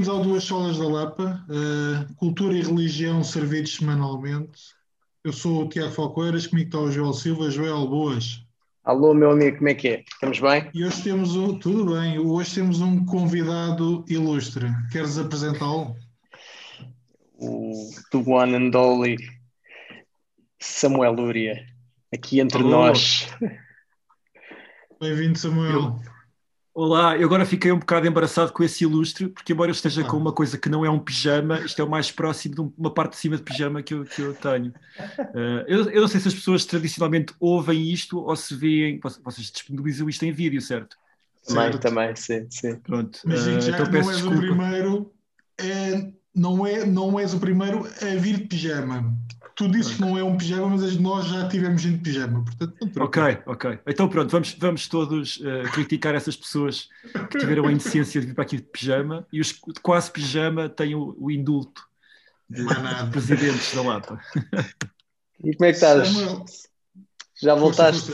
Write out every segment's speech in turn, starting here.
Bem-vindos ao Duas Solas da Lapa, uh, Cultura e Religião servidos semanalmente. Eu sou o Tiago Falcoeiras, comigo está o Joel Silva. Joel, boas. Alô, meu amigo, como é que é? Estamos bem? E hoje temos um, tudo bem, hoje temos um convidado ilustre. Queres apresentá-lo? O The One and Only Samuel Lúria, aqui entre Alô. nós. Bem-vindo, Samuel. Eu, Olá, eu agora fiquei um bocado embaraçado com esse ilustre, porque embora eu esteja com uma coisa que não é um pijama, isto é o mais próximo de uma parte de cima de pijama que eu, que eu tenho. Uh, eu, eu, não sei se as pessoas tradicionalmente ouvem isto ou se veem, vocês disponibilizam isto em vídeo, certo? Também, certo. também, sim, sim. Pronto. Mas uh, já então, não és desculpa. o primeiro, é, não, é, não és o primeiro a vir de pijama tu dizes que não é um pijama, mas nós já tivemos gente de pijama. Portanto, ok, ok. Então pronto, vamos, vamos todos uh, criticar essas pessoas que tiveram a indecência de vir para aqui de pijama e os de quase pijama têm o, o indulto de, de presidentes da Lapa. E como é que estás? Já voltaste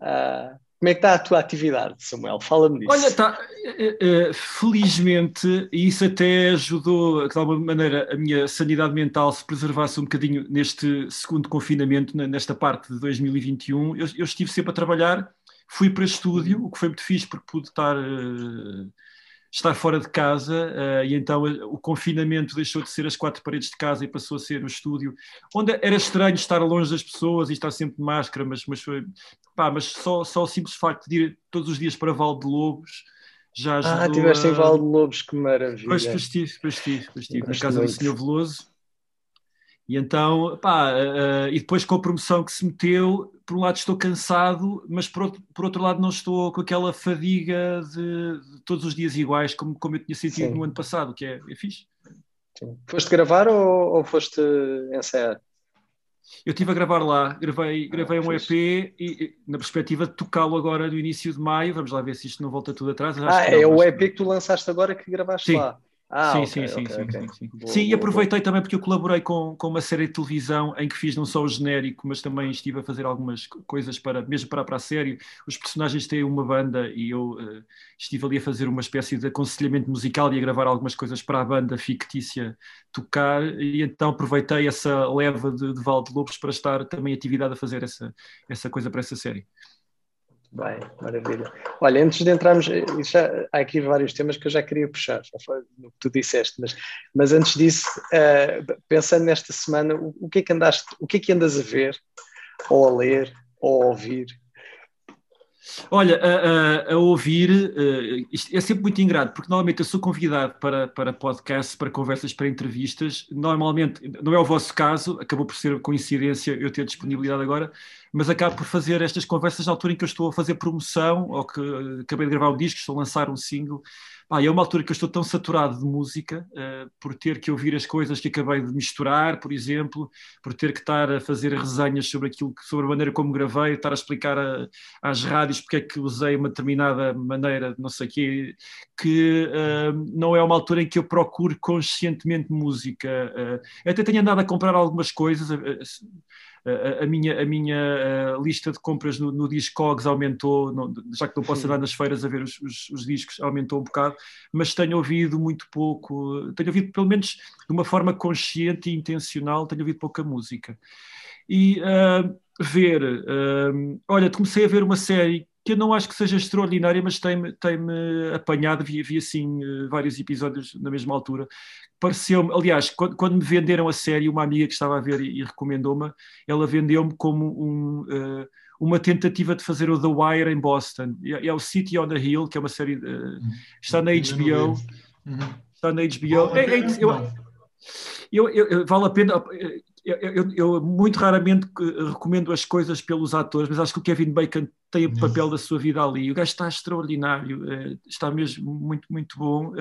a como é que está a tua atividade, Samuel? Fala-me disso. Olha, está, eh, eh, felizmente, e isso até ajudou, de alguma maneira, a minha sanidade mental se preservasse um bocadinho neste segundo confinamento, nesta parte de 2021. Eu, eu estive sempre a trabalhar, fui para estúdio, o que foi muito fixe, porque pude estar uh, estar fora de casa uh, e então eh, o confinamento deixou de ser as quatro paredes de casa e passou a ser o estúdio, onde era estranho estar longe das pessoas e estar sempre de máscara, mas, mas, foi, pá, mas só, só o simples facto de ir todos os dias para Val de Lobos já ajudou. Ah, estiveste a... em Val de Lobos, que maravilha. Pois, pois estive, pois estive, pois estive na casa muito. do Senhor Veloso. E então, pá, uh, e depois com a promoção que se meteu, por um lado estou cansado, mas por outro, por outro lado não estou com aquela fadiga de, de todos os dias iguais, como, como eu tinha sentido Sim. no ano passado, que é, é fixe. Sim. Foste gravar ou, ou foste ensaiar? Eu estive a gravar lá, gravei, ah, gravei ah, um EP e, e, na perspectiva de tocá-lo agora no início de maio, vamos lá ver se isto não volta tudo atrás. ah, é o EP que tu lançaste agora que gravaste Sim. lá. Ah, sim, okay, sim, sim, okay, sim, okay. sim, sim. Boa, sim, boa, e aproveitei boa. também porque eu colaborei com, com uma série de televisão em que fiz não só o genérico, mas também estive a fazer algumas coisas para, mesmo para, para a série. Os personagens têm uma banda e eu uh, estive ali a fazer uma espécie de aconselhamento musical e a gravar algumas coisas para a banda fictícia tocar, e então aproveitei essa leva de, de Val de Lobos para estar também atividade a fazer essa, essa coisa para essa série. Bem, maravilha. Olha, antes de entrarmos, já, há aqui vários temas que eu já queria puxar, já foi no que tu disseste, mas, mas antes disso, uh, pensando nesta semana, o, o, que é que andaste, o que é que andas a ver, ou a ler, ou a ouvir, Olha, a, a, a ouvir, uh, é sempre muito ingrato, porque normalmente eu sou convidado para, para podcasts, para conversas, para entrevistas. Normalmente, não é o vosso caso, acabou por ser coincidência eu ter disponibilidade agora, mas acabo por fazer estas conversas na altura em que eu estou a fazer promoção, ou que uh, acabei de gravar um disco, estou a lançar um single, Pá, é uma altura que eu estou tão saturado de música, uh, por ter que ouvir as coisas que acabei de misturar, por exemplo, por ter que estar a fazer resenhas sobre aquilo, sobre a maneira como gravei, estar a explicar a, às rádios porque é que usei uma determinada maneira, não sei o quê, que uh, não é uma altura em que eu procuro conscientemente música. Uh, até tenho andado a comprar algumas coisas, a, minha, a minha a lista de compras no, no Discogs aumentou, não, já que não posso andar nas feiras a ver os, os, os, discos, aumentou um bocado, mas tenho ouvido muito pouco, tenho ouvido pelo menos de uma forma consciente e intencional, tenho ouvido pouca música. E uh, ver, uh, olha, comecei a ver uma série que eu não acho que seja extraordinária, mas tem-me tem apanhado, vi, vi assim eh, vários episódios na mesma altura. Pareceu-me, aliás, quando, quando, me venderam a série, uma amiga que estava a ver e, e recomendou-me, ela vendeu-me como um, uh, uma tentativa de fazer o The Wire em Boston. É, é, o City on the Hill, que é uma série, uh, está na HBO. Uhum. Está na HBO. É, é, eu, eu, eu, vale a pena eu, eu, eu, muito raramente recomendo as coisas pelos atores, mas acho que o Kevin Bacon tem o papel da sua vida ali. O gajo está extraordinário, eh, está mesmo muito, muito bom.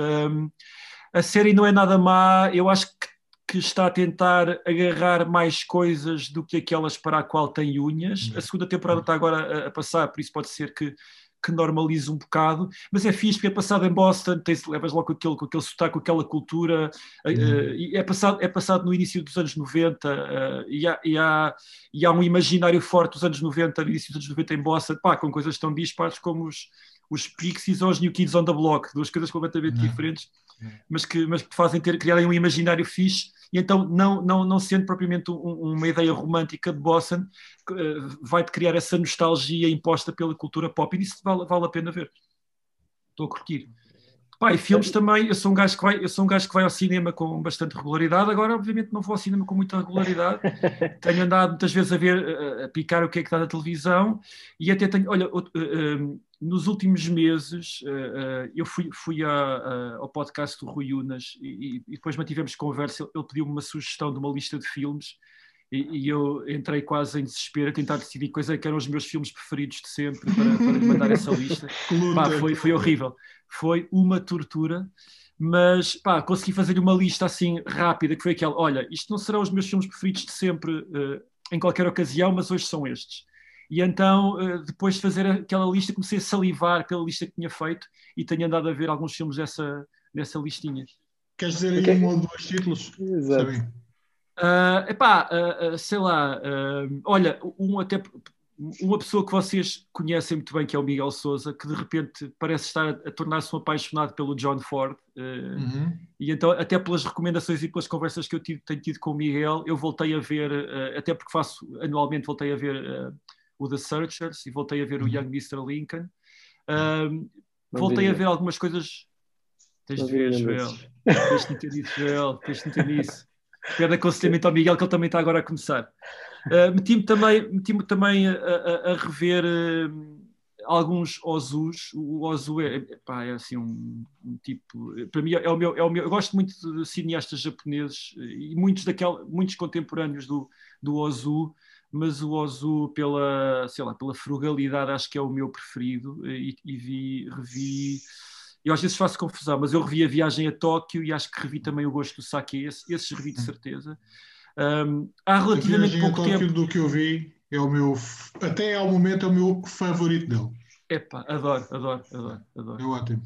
A série não é nada má, eu acho que, que, está a tentar agarrar mais coisas do que aquelas para a qual tem unhas. A segunda temporada está agora a, a passar, por isso pode ser que que normaliza um bocado, mas é fixe porque é passado em Boston, tens, levas logo com aquele, com aquele sotaque, com aquela cultura, uh, é, passado, é passado no início dos anos 90 uh, e, há, e, há, e há um imaginário forte dos anos 90, no início dos anos 90 em Boston, pá, com coisas tão dispares como os, os Pixies ou os New Kids on the Block, duas coisas completamente não. diferentes, mas que, mas que fazem ter, criarem um imaginário fixe, e então, não, não, não sendo propriamente um, uma ideia romântica de Boston, uh, vai-te criar essa nostalgia imposta pela cultura pop, e isso vale, vale a pena ver. Estou a curtir. Pá, e filmes também, eu sou, um gajo que vai, eu sou um gajo que vai ao cinema com bastante regularidade, agora obviamente não vou ao cinema com muita regularidade, tenho andado muitas vezes a ver, a, picar o que é que está na televisão, e até tenho, olha, uh, uh, nos últimos meses uh, eu fui, fui a, a, ao podcast do Rui Unas e, e depois mantivemos conversa, ele pediu-me uma sugestão de uma lista de filmes, e, e, eu entrei quase em desespero a tentar decidir quais é eram os meus filmes preferidos de sempre para, para lhe mandar essa lista. Pá, foi, foi horrível. Foi uma tortura, mas pá, consegui fazer uma lista assim rápida, que foi aquela, olha, isto não serão os meus filmes preferidos de sempre uh, em qualquer ocasião, mas hoje são estes. E então, uh, depois de fazer aquela lista, comecei a salivar pela lista que tinha feito e tenho andado a ver alguns filmes dessa, dessa listinha. Queres dizer aí okay. um ou dois títulos? Exato. Uh, epá, uh, uh, sei lá, uh, olha, um até uma pessoa que vocês conhecem muito bem, que é o Miguel Souza, que de repente parece estar a, a tornar-se um apaixonado pelo John Ford, uhum. e então, até pelas recomendações e pelas conversas que eu tive, tenho tido com o Miguel, eu voltei a ver, até porque faço anualmente, voltei a ver o The Searchers e voltei a ver uhum. o Young Mr. Lincoln. voltei a ver algumas coisas. Tens de ver, Joel. Tens de ter isso, Joel. Tens de ter isso. Pede aconselhamento ao Miguel, que ele também está agora a começar. Uh, Meti-me também, meti também a, a, a rever uh, alguns Ozus. O Ozu é, pá, é assim um, um, tipo. Para mim é o, meu, é o meu. Eu gosto muito de cineastas japoneses e muitos, daquel, muitos contemporâneos do, do Ozu, mas o Ozu, pela, sei lá, pela frugalidade, acho que é o meu preferido. E, e vi, revi eu às vezes faço confusão, mas eu revi a viagem a Tóquio e acho que revi também o gosto do sake, esse, esses revi de hum. certeza. Um, há relativamente pouco a Tóquio tempo. do que eu vi, é o meu, até ao momento, é o meu favorito dele. Epá, adoro, adoro, adoro, adoro. É ótimo.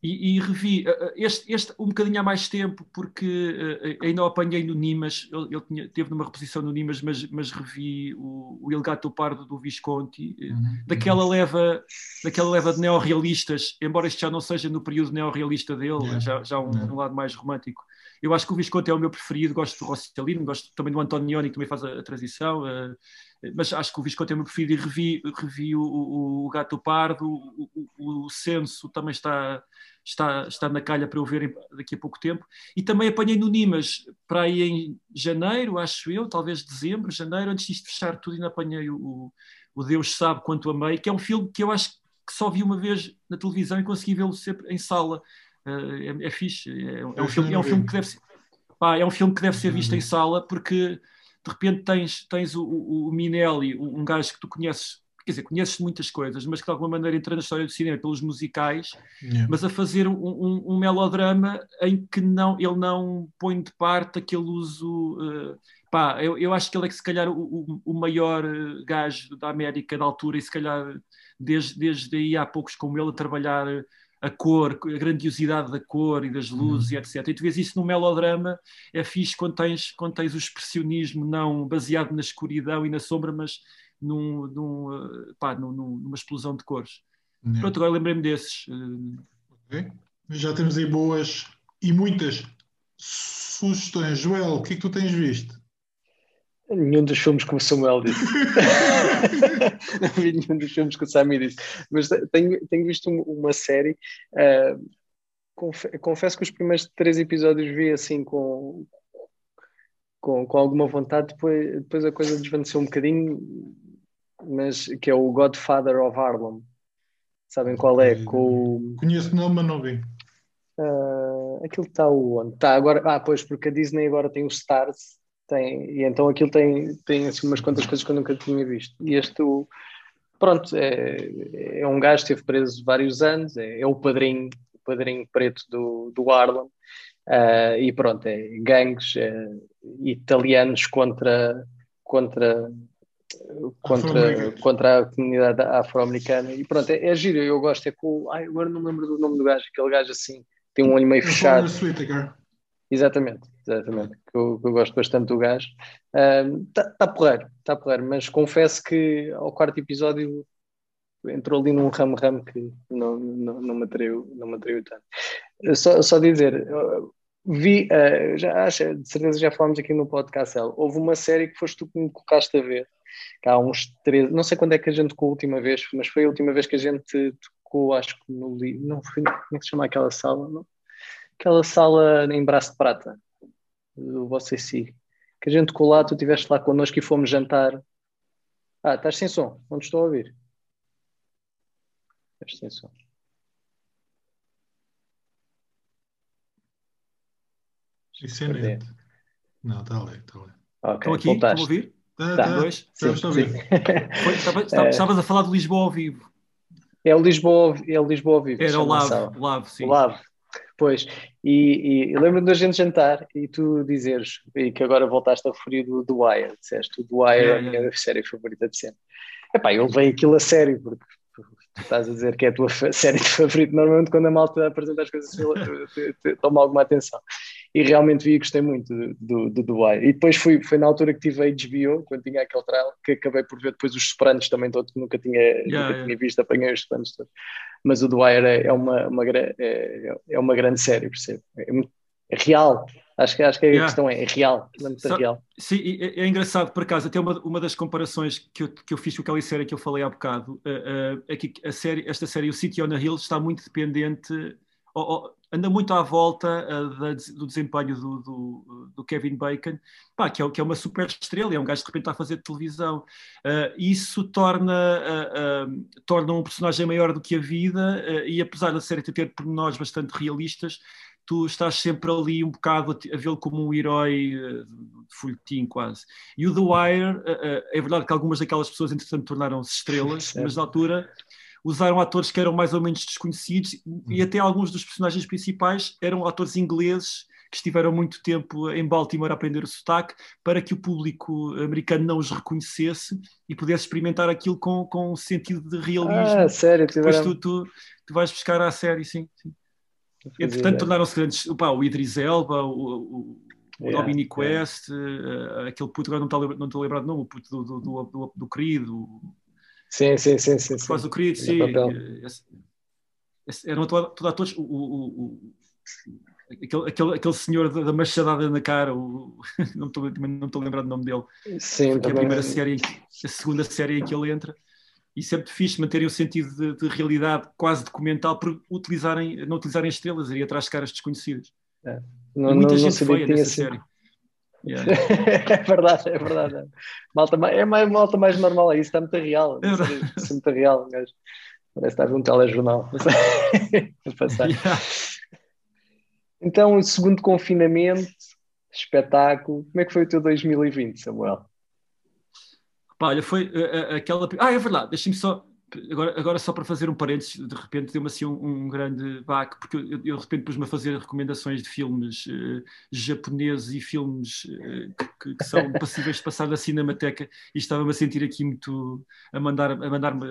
E, e, revi eh, eh, este, este um bocadinho há mais tempo, porque uh, ainda o apanhei no Nimas, ele, ele tinha, teve numa reposição no Nimas, mas, mas revi o, o Il Gato Pardo do Visconti, uhum. daquela, uhum. leva, daquela leva de neorrealistas, embora este já não seja no período neorrealista dele, já, já um, um, lado mais romântico. Eu acho que o Visconti é o meu preferido, gosto do Rossellino, gosto também do Antonioni, que também faz a, a transição. Uh, mas acho que o Visconti é o meu preferido e revi, revi o, o, o Gato Pardo, o, o, o também está, está, está na calha para eu ver daqui a pouco tempo. E também apanhei no Nimas para aí em janeiro, acho eu, talvez dezembro, janeiro, antes disto fechar tudo, ainda apanhei o, o Deus Sabe Quanto Amei, que é um filme que eu acho que só vi uma vez na televisão e consegui vê-lo sempre em sala. Uh, é, é fixe, é, é um, filme, é um filme que deve ser, pá, é um filme que deve ser visto em sala porque de repente tens, tens o, o, o Minelli, um gajo que tu conheces, quer dizer, conheces muitas coisas, mas que de alguma maneira entra na história do cinema pelos musicais, yeah. mas a fazer um, um, um, melodrama em que não, ele não põe de parte aquele uso. Uh, pá, eu, eu acho que ele é que se calhar o, o maior eh, gajo da América da altura e se calhar desde, desde aí há poucos como ele a trabalhar a cor, a grandiosidade da cor e das luzes uhum. e etc. E tu vês isso no melodrama, é fixe quando tens, quando tens o expressionismo não baseado na escuridão e na sombra, mas num, num, eh, pá, num, numa explosão de cores. Yeah. Pronto, agora lembrei-me desses. Eh. Okay. Já temos aí boas e muitas sugestões. Joel, o que é que tu tens visto? Nenhum dos filmes que o Samuel disse. não vi nenhum dos filmes que o Sammy disse. Mas tenho, tenho visto uma série. Uh, confesso que os primeiros três episódios vi assim com, com, com alguma vontade, depois, depois a coisa desvaneceu um bocadinho, mas que é o Godfather of Harlem. Sabem qual é? Com... Conheço não, mas não vi. Uh, aquilo está onde? Está agora. Ah, pois, porque a Disney agora tem os Stars tem, e então aquilo tem, tem assim, umas quantas coisas que eu nunca tinha visto. E este, pronto, é, é um gajo que esteve preso vários anos, é, é o padrinho, o padrinho preto do, do Harlem, uh, e pronto, é gangues é, italianos contra, contra, contra, contra a comunidade afro-americana. E pronto, é, é giro, eu gosto, é com. Ai, agora não me lembro do nome do gajo, aquele gajo assim, tem um olho meio fechado. Exatamente, exatamente. Que eu, eu, gosto bastante do gajo. Está um, tá porreiro, está porreiro, mas confesso que ao quarto episódio entrou ali num ramo-ramo que não, não, não, me atraiu, não me atraiu tanto. Só, só dizer, vi, uh, já, acho, de certeza já falámos aqui no podcast, houve uma série que foste tu que me colocaste a ver, há uns três, não sei quando é que a gente tocou a última vez, mas foi a última vez que a gente tocou, acho que no não foi, como é que se chama aquela sala? Não? Aquela sala em Braço de Prata, do Você Si, que a gente lá, tu estiveste lá connosco e fomos jantar. Ah, estás sem som, não te estou a ouvir. Estás sem som. Isso é neto. Não, está ali, está ali. Okay, aqui, estão a ouvir? Tá, tá. Dois? Sim, Estamos a ouvir. É. Estavas a falar do Lisboa ao vivo. É o Lisboa, é o Lisboa ao vivo. Era o Lave, Lave, sim. O Lave. Pois, e, e lembro-me da gente jantar e tu dizeres, e que agora voltaste a referir do, do Wire, disseste, o do Wire é, a minha série favorita de sempre. Epá, eu levei aquilo a sério, porque estás a dizer que é a tua série favorita, normalmente quando a malta apresenta as coisas toma alguma atenção. E realmente vi e gostei muito do, do, Wire. E depois fui, foi na altura que tive a HBO, quando tinha aquele trial, que acabei por ver depois os Sopranos também todos, que nunca tinha, yeah, nunca yeah. tinha visto, apanhei os Sopranos todos. Mas o é, é uma, uma, é, é uma grande série, percebo. É, é real, Acho que, acho que a yeah. questão é, é real, é muito real. Sim, é, é, engraçado, por acaso, até uma, uma das comparações que eu, que eu fiz com aquela série que eu falei há bocado, uh, uh, é que a série, esta série, o City on a Hill, está muito dependente, ou, ou, anda muito à volta uh, da, do desempenho do, do, do Kevin Bacon, pá, que, é, que é uma super estrela, é um gajo que de repente está a fazer televisão. isso torna, torna um personagem maior do que a vida, e apesar da série ter pormenores bastante realistas, tu estás sempre ali um bocado a, vê-lo como um herói uh, de folhetim quase. E o The Wire, uh, uh, é verdade que algumas daquelas pessoas entretanto tornaram-se estrelas, mas na altura usaram atores que eram mais ou menos desconhecidos e até alguns dos personagens principais eram atores ingleses que estiveram muito tempo em Baltimore a aprender o sotaque para que o público americano não os reconhecesse e pudesse experimentar aquilo com, com um sentido de realismo. Ah, sério? Depois tu, tu, tu vais buscar à série, sim. sim. Entretanto, tornaram-se grandes. Opa, o Idris Elba, o, o, o yeah, Dominic yeah. West, uh, aquele puto, agora não estou não estou lembrado, não, o puto do, do, do, do, do Querido. Sim, sim, sim. sim, sim. Faz o Querido, sim. Eh, eram todos atores. O, o, aquele, aquele, aquele senhor da, da machadada na cara, o, não estou não estou lembrado do nome dele. Sim, Foi a primeira série, a segunda série em que ele entra e sempre fixe manterem o sentido de, de, realidade quase documental por utilizarem, não utilizarem estrelas, ir atrás de caras desconhecidas. É. Não, muita não, gente não feia nessa assim. série. Yeah. é verdade, é verdade. Malta, é mais, malta mais normal, isso está muito real. É isso é muito real, mas parece estar num telejornal. Yeah. Então, o segundo confinamento, espetáculo. Como é que foi o teu 2020, Samuel? Pá, olha, foi uh, aquela. Ah, é verdade, deixa-me só. Agora, agora, só para fazer um parênteses, de repente deu-me assim um, um, grande baque, porque eu, eu de repente pus-me a fazer recomendações de filmes uh, japoneses e filmes que, que, são passíveis de passar da Cinemateca e estava-me a sentir aqui muito a mandar a mandar-me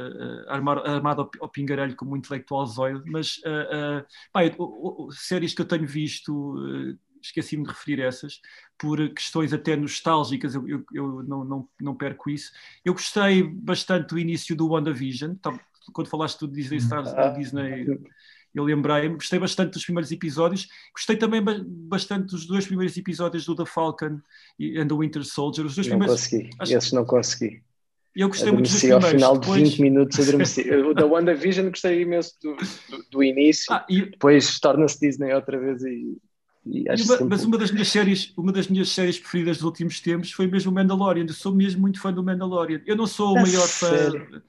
armar, armado ao, ao pingarelho como um intelectual zoide, mas pá, eu, séries que eu tenho visto esqueci-me de referir essas, por questões até nostálgicas, eu, eu, eu não, não, não, perco isso. Eu gostei bastante do início do WandaVision, tá, quando falaste do Disney Stars, do Disney, eu lembrei-me, gostei bastante dos primeiros episódios, gostei também bastante dos dois primeiros episódios do The Falcon and the Winter Soldier. Os dois não primeiros, consegui, acho... esses não consegui. Eu gostei adormeci muito dos primeiros. ao final de 20 minutos adormeci. o da WandaVision gostei imenso do, do, do início, ah, e... depois torna-se Disney outra vez e uma, mas uma das minhas séries, uma das minhas séries preferidas dos últimos tempos foi mesmo o Mandalorian. Eu sou mesmo muito fã do Mandalorian. Eu não sou o maior sério? fã,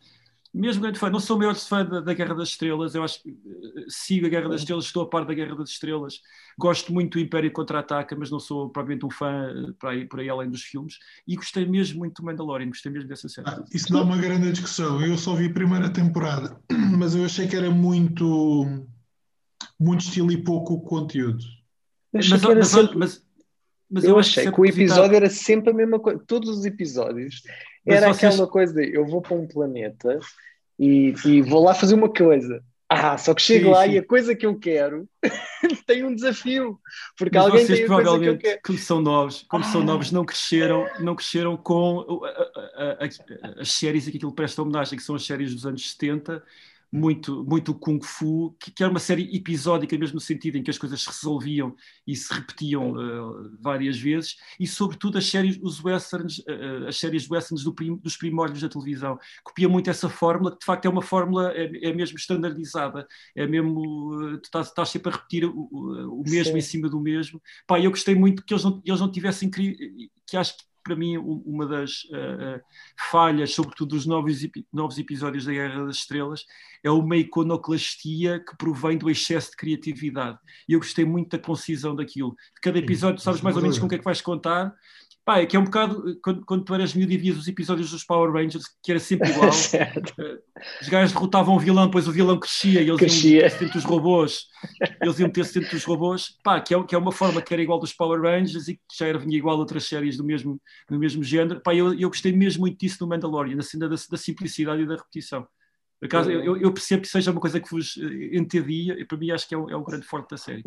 mesmo grande fã, não sou o maior fã da, da, Guerra das Estrelas. Eu acho que eh, sigo a Guerra das Estrelas, estou a par da Guerra das Estrelas. Gosto muito do Império contra-ataca, mas não sou propriamente um fã eh, por aí, por aí além dos filmes. E gostei mesmo muito do Mandalorian, gostei mesmo dessa série. Ah, isso dá uma grande discussão. Eu só vi a primeira temporada, mas eu achei que era muito, muito estilo e pouco conteúdo. Mas, mas, mas, sempre... mas, mas, eu, eu achei que, que o episódio era sempre a mesma coisa. Todos os episódios era vocês... aquela coisa de eu vou para um planeta e, e, vou lá fazer uma coisa. Ah, só que chego sim, lá sim. e a coisa que eu quero tem um desafio. Porque Mas alguém vocês tem a provavelmente, coisa que eu quero. como são novos, como ah. são novos, não cresceram, não cresceram com a, a, a, as séries a que aquilo presta homenagem, que são as séries dos anos 70, muito, muito Kung Fu, que, que, era uma série episódica, mesmo no sentido em que as coisas se resolviam e se repetiam uh, várias vezes, e sobretudo as séries, os westerns, uh, as séries westerns do prim, dos primórdios da televisão. Copia muito essa fórmula, que de facto é uma fórmula, é, é mesmo standardizada, é mesmo, uh, tu estás, estás, sempre a repetir o, o mesmo Sim. em cima do mesmo. Pá, eu gostei muito que eles não, eles não tivessem, que acho que para mim, uma das uh, falhas, sobretudo dos novos, novos episódios da Guerra das Estrelas, é uma iconoclastia que provém do excesso de criatividade. E eu gostei muito da concisão daquilo. Cada episódio, sabes mais ou menos com o que é que vais contar, Pá, é que é um bocado, quando, quando tu eras miúdo e vias os episódios dos Power Rangers, que era sempre igual. Eh, os gajos derrotavam o vilão, depois o vilão crescia e eles crescia. iam meter-se dentro dos robôs. Eles iam meter-se dentro dos robôs. Pá, que é, que é uma forma que era igual dos Power Rangers e que já era, vinha igual a outras séries do mesmo, do mesmo género. Pá, eu, eu gostei mesmo muito disso no Mandalorian, na cena da, da simplicidade e da repetição. Por acaso, eu, eu, percebo que seja uma coisa que vos eh, entedia, e para mim acho que é o, é o grande forte da série.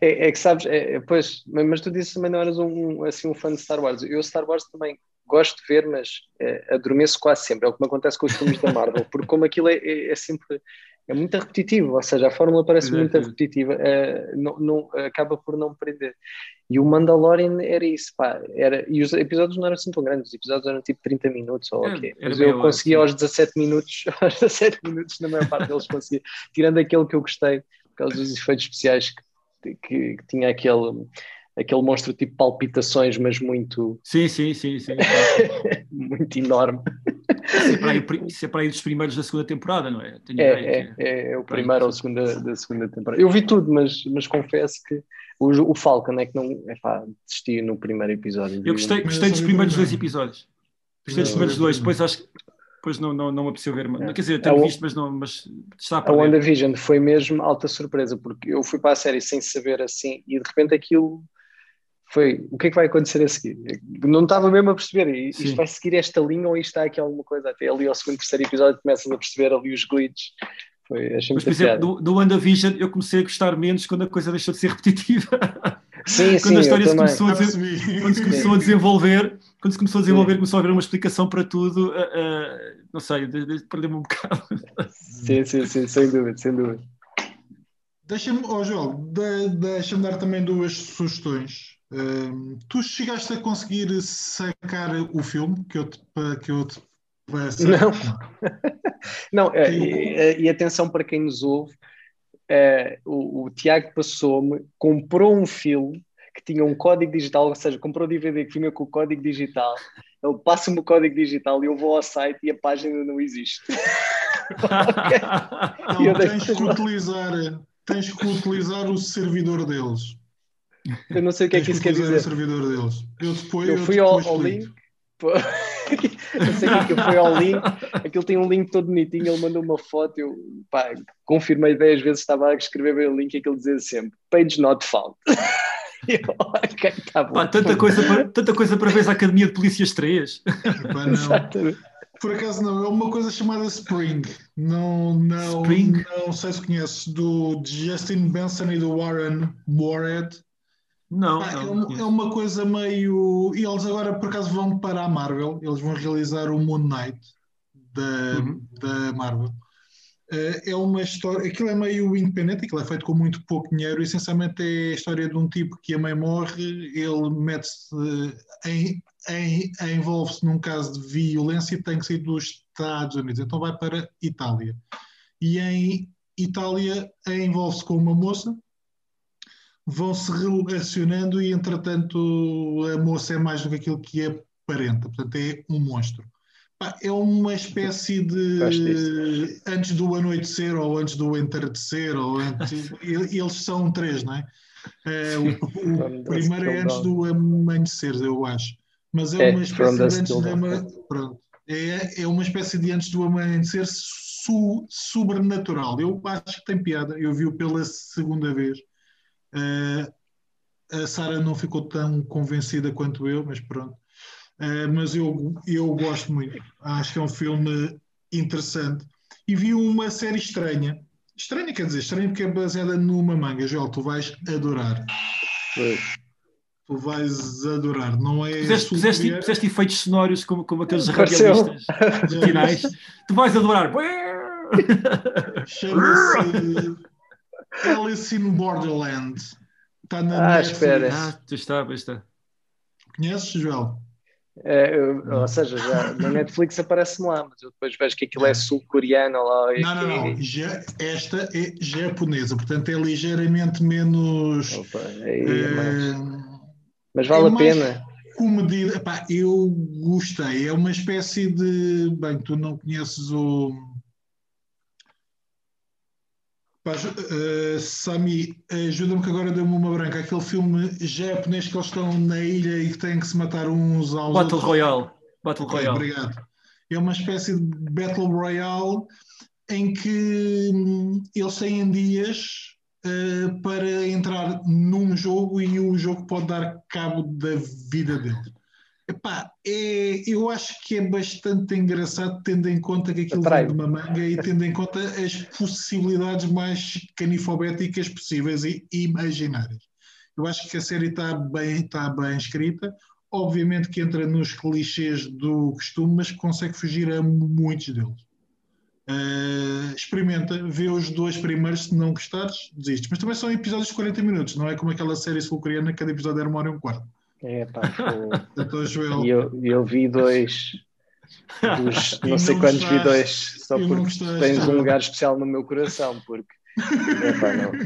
É, é que sabes, é, é, pois, mas tu disse também não eras um, assim, um fã de Star Wars. Eu, Star Wars, também gosto de ver, mas adormeço quase sempre. É o que me acontece com os filmes da Marvel, porque como aquilo é, é, é sempre é muito repetitivo, ou seja, a fórmula parece muito repetitiva, uh, não, não, acaba por não prender. E o Mandalorian era isso, pá, era, e os episódios não eram assim tão grandes, os episódios eram tipo 30 minutos ou é, ok, mas eu conseguia aos 17 minutos, aos 17 minutos, na maior parte deles conseguia, tirando aquele que eu gostei, por causa dos efeitos especiais que, que, que tinha aquele aquele monstro tipo palpitações, mas muito. Sim, sim, sim, sim. muito enorme. Isso é, para aí, isso é para aí dos primeiros da segunda temporada, não é? Tenho é, é, é, é, o primeiro ou segunda da segunda temporada. Eu vi tudo, mas, mas confesso que o, o Falcon é que não. É pá, desisti no primeiro episódio. Eu gostei, gostei dos primeiros dois episódios. Gostei dos primeiros dois, depois acho que depois não, não, não me apeteceu ver. É. Quer dizer, tenho visto, mas, não, mas está a A WandaVision foi mesmo alta surpresa, porque eu fui para a série sem saber assim, e de repente aquilo foi o que é que vai acontecer a seguir? Não estava mesmo a perceber, isto Sim. vai seguir esta linha ou isto está aqui alguma coisa? Até ali ao segundo, terceiro episódio começas a perceber ali os glitches. Foi, achei Mas, por exemplo, do, do WandaVision eu comecei a gostar menos quando a coisa deixou de ser repetitiva. Sim, quando sim, a história se começou, a, quando se começou a desenvolver, quando se começou a desenvolver, sim. começou a haver uma explicação para tudo, uh, uh, não sei, perdeu-me um bocado. Sim, sim, sim, sem dúvida, sem dúvida. Deixa-me, oh João, de, deixa-me dar também duas sugestões tu chegaste a conseguir sacar o filme que eu te, que eu te peço? Não. Não, é, e, e, atenção para quem nos ouve, é, o, o Tiago passou-me, comprou um filme que tinha um código digital, ou seja, comprou o DVD que vinha com o código digital, ele passa-me o código digital e eu vou ao site e a página não existe. okay. Não, tens que, utilizar, tens que utilizar o servidor deles. Eu não sei o que é que isso quer dizer. O servidor deles. Eu, depois, eu fui eu ao, ao link. eu sei que eu fui ao link, aquilo tem um link todo bonitinho, ele mandou uma foto, eu pá, confirmei 10 vezes, estava a escrever bem o link e aquilo dizia sempre page not found. Eu, okay, tá pá, tanta, coisa para, tanta coisa para ver a Academia de Polícias 3. Epá, não. Por acaso não, é uma coisa chamada Spring. Não, não, Spring? não sei se conheces, do Justin Benson e do Warren Moorhead. Não, ah, não, é, é, uma coisa meio. E eles agora por acaso vão para a Marvel, eles vão realizar o Moon Knight da, uhum. da Marvel. Uh, é uma história, aquilo é meio independente, aquilo é feito com muito pouco dinheiro, essencialmente é a história de um tipo que a mãe morre, ele mete-se em, em, envolve-se num caso de violência e tem que sair dos Estados Unidos, então vai para Itália. E em Itália envolve-se com uma moça vão se relacionando e, entretanto, a moça é mais do que aquilo que é parenta. Portanto, é um monstro. É uma espécie de antes do anoitecer ou antes do entardecer, ou antes, eles são três, não é? é o, o primeiro é antes do amanhecer, eu acho. Mas é, é uma espécie de antes do pronto, é, é uma espécie de antes do amanhecer su, sobrenatural. Eu acho que tem piada. Eu vi-o pela segunda vez. Uh, a Sara não ficou tão convencida quanto eu, mas pronto. Uh, mas eu, eu gosto muito. Acho que é um filme interessante. E vi uma série estranha Estranha, quer dizer, estranho porque é baseada numa manga, Joel, tu vais adorar. Tu vais adorar, não é? Fizeste, fizeste, fizeste efeitos sonoros como, como aqueles radialistas finais. tu vais adorar. Chama-se Alice in Borderland. Está na Ah, Netflix. espera. Ah, tu está, pois está. Conheces, Joel? É, eu- ou seja, já na Netflix aparece-me lá, mas eu depois vejo que aquilo é sul-coreano lá. Não, não, não. Ja- esta é japonesa, portanto é ligeiramente menos. Opa, aí é mais- eh, Mas vale é a pena. comedida. Epá, eu gostei. É uma espécie de. Bem, tu não conheces o. Pá, eh, Sami, ajuda-me que agora deu-me uma branca. Aquele filme japonês que eles estão na ilha e que têm que se matar uns aos Battle outros. Royale. Battle Ok, Royale. obrigado. É uma espécie de Battle Royale em que hum, eles têm dias eh, para entrar num jogo e o jogo pode dar cabo da vida deles. Epá, é, eu acho que é bastante engraçado tendo em conta que aquilo Atrai-me. vem de uma manga e tendo em conta as possibilidades mais canifobéticas possíveis e imaginárias. Eu acho que a série está bem, está bem escrita. Obviamente que entra nos clichês do costume, mas consegue fugir a muitos deles. Uh, experimenta, vê os dois primeiros, se não gostares, desistes. Mas também são episódios de 40 minutos, não é como aquela série sul-coreana cada episódio era uma hora e um quarto. É, pá, pô. Então, Joel, E eu, eu vi dois, dos E não sei não quantos vi dois, só E não porque gostaste. tens um lugar especial no meu coração, porque epá, não,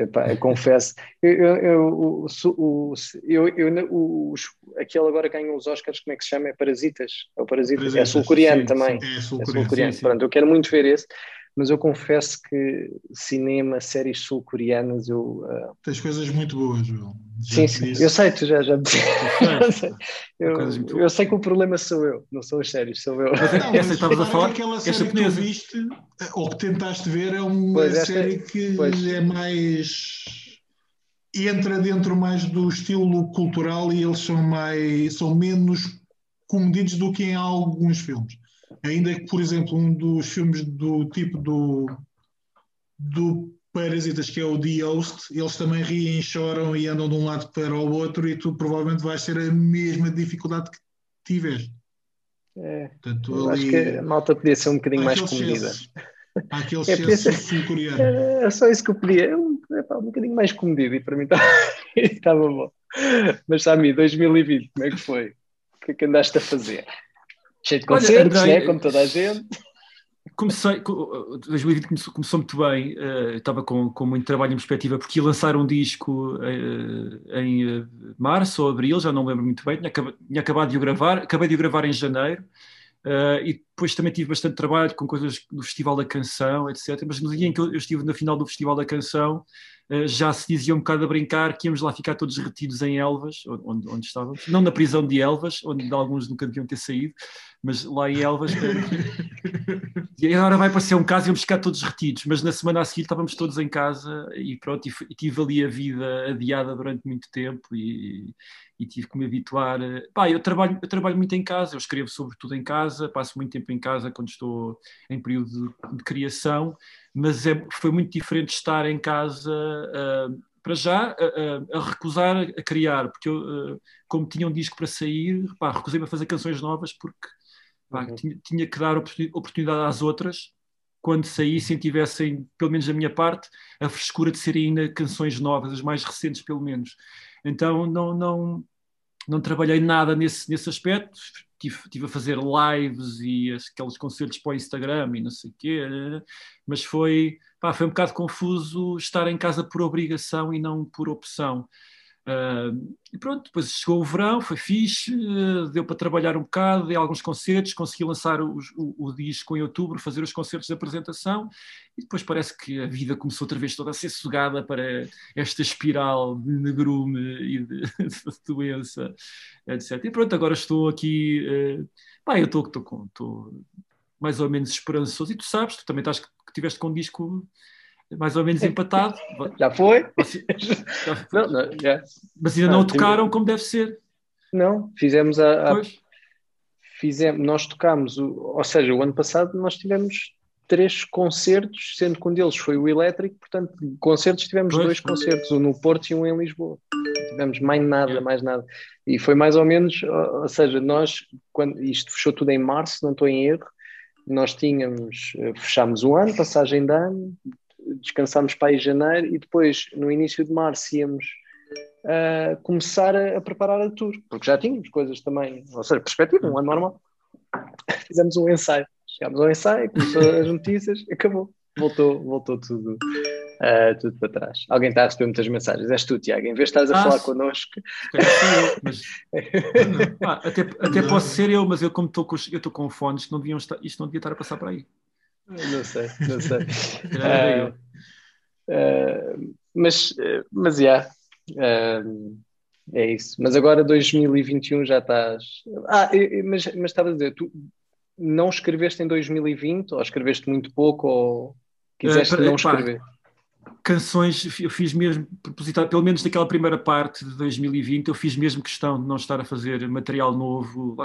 epá, eu confesso, eu, eu, eu, o- eu, eu- o- os- aquele agora ganhou os Oscars, como é que se chama? É Parasitas? É o Parasitas, é sul-coreano também. é É sul-coreano. sul-coreano. sim, sim. Pronto, eu quero muito ver esse, mas eu confesso que cinema, séries sul-coreanas, eu. ah, Tens coisas muito boas, Joel. Sim, sim, disse. eu sei, tu já, já me eu, sei. Eu, Coisas muito eu sei que o problema sou eu, não são as séries, sou eu. Não, Essa mas estavas a falar, que aquela série que tu viste, ou que tentaste ver, é uma Pois, esta- série que pois. é mais. entra dentro mais do estilo cultural e eles são mais. são menos comedidos do que em alguns filmes. Ainda que, por exemplo, um dos filmes do tipo do. do Parasitas, que é o The Host, eles também riem, choram e andam de um lado para o outro e tu provavelmente vais ter a mesma dificildade que tiveste. É, Portanto, acho que a malta podia ser um bocadinho mais comedida. Há aquele É, podia excesso ser- sul-coreano. É só isso que eu pedia, é um, um bocadinho mais comedido e para mim tá- estava bom. Mas Sami, 2020, como é que foi? O que é que andaste a fazer? Cheio de Olha, concertos, andei- né? como toda a gente. Comecei, co- 2020 começou, começou muito bem, eh, estava com, com muito trabalho em perspectiva, porque ia lançar um disco eh, em eh, março ou abril, já não me lembro muito bem, tinha, acaba- tinha acabado de o gravar, acabei de o gravar em janeiro, e depois também tive bastante trabalho com coisas do Festival da Canção, etc. Mas no dia em que eu, estive na final do Festival da Canção, eh, já se dizia um bocado a brincar que íamos lá ficar todos retidos em Elvas, onde, onde estávamos, não na prisão de Elvas, onde alguns nunca deviam ter saído, mas lá em Elvas. E agora vai aparecer um caso e vamos ficar todos retidos, mas na semana a seguir estávamos todos em casa e pronto, e, tive ali a vida adiada durante muito tempo e, e tive que me habituar. a- Pá, eu trabalho, eu trabalho muito em casa, eu escrevo sobretudo em casa, passo muito tempo em casa quando estou em período de, de criação, mas é, foi muito diferente estar em casa. ah, para já, a, a- recusar a criar, porque eu, ah, como tinha um disco para sair, recusei-me a fazer canções novas porque pá, Uhum. tinha, tinha que dar oportuni- oportunidade às outras quando saíssem tivessem, pelo menos da minha parte, a frescura de serem ainda canções novas, as mais recentes pelo menos. Então não, não, não trabalhei nada nesse, nesse aspecto, tive, tive a fazer lives e aqueles concertos para o Instagram e não sei o quê, mas foi, pá, foi um bocado confuso estar em casa por obrigação e não por opção. Uh, e pronto, depois chegou o verão, foi fixe, uh, deu para trabalhar um bocado, dei alguns concertos, consegui lançar o, o disco em outubro, fazer os concertos de apresentação, e depois parece que a vida começou outra vez toda a ser sugada para esta espiral de negrume e de, de doença, etc. E pronto, agora estou aqui, uh, pá, eu estou, estou, com- estou mais ou menos esperançoso, e tu sabes, tu também estás que tiveste com um disco mais ou menos empatado. Já foi? Você- Não, não, já. mas ainda não Ah, o tocaram como deve ser. não fizemos a, a- fizemos, nós tocámos, o, ou seja, o ano passado nós tivemos três concertos, sendo que um deles foi o elétrico, portanto, concertos tivemos pois, dois concertos, um no Porto e um em Lisboa. Não tivemos mais nada, mais nada. E foi mais ou menos, ou seja, nós, quando isto fechou tudo em março, não estou em erro, nós tínhamos, eh, fechámos um ano, passagem de ano, descansámos para aí em janeiro e depois, no início de março, íamos uh, começar a, a, preparar a tour, porque já tínhamos coisas também, ou seja, perspectiva, um ano normal. Fizemos um ensaio chegámos ao ensaio, começou as notícias, acabou. Voltou, voltou tudo, uh, tudo para trás. Alguém está a receber muitas mensagens. És tu, Tiago, em vez de estás a ah, falar connosco. Mas, ah, até, até posso ser eu, mas eu, como estou com, eu estou com fones, não deviam estar, isto não devia estar a passar por aí. Não sei, não sei. uh, uh, mas, mas, já. Yeah, é isso. Mas agora 2021 já estás. Ah, mas, mas estava a dizer, tu não escreveste em 2020 ou escreveste muito pouco ou quiseste uh, não escrever? Pá, canções eu fiz mesmo propositado, pelo menos naquela primeira parte de 2020, eu fiz mesmo questão de não estar a fazer material novo,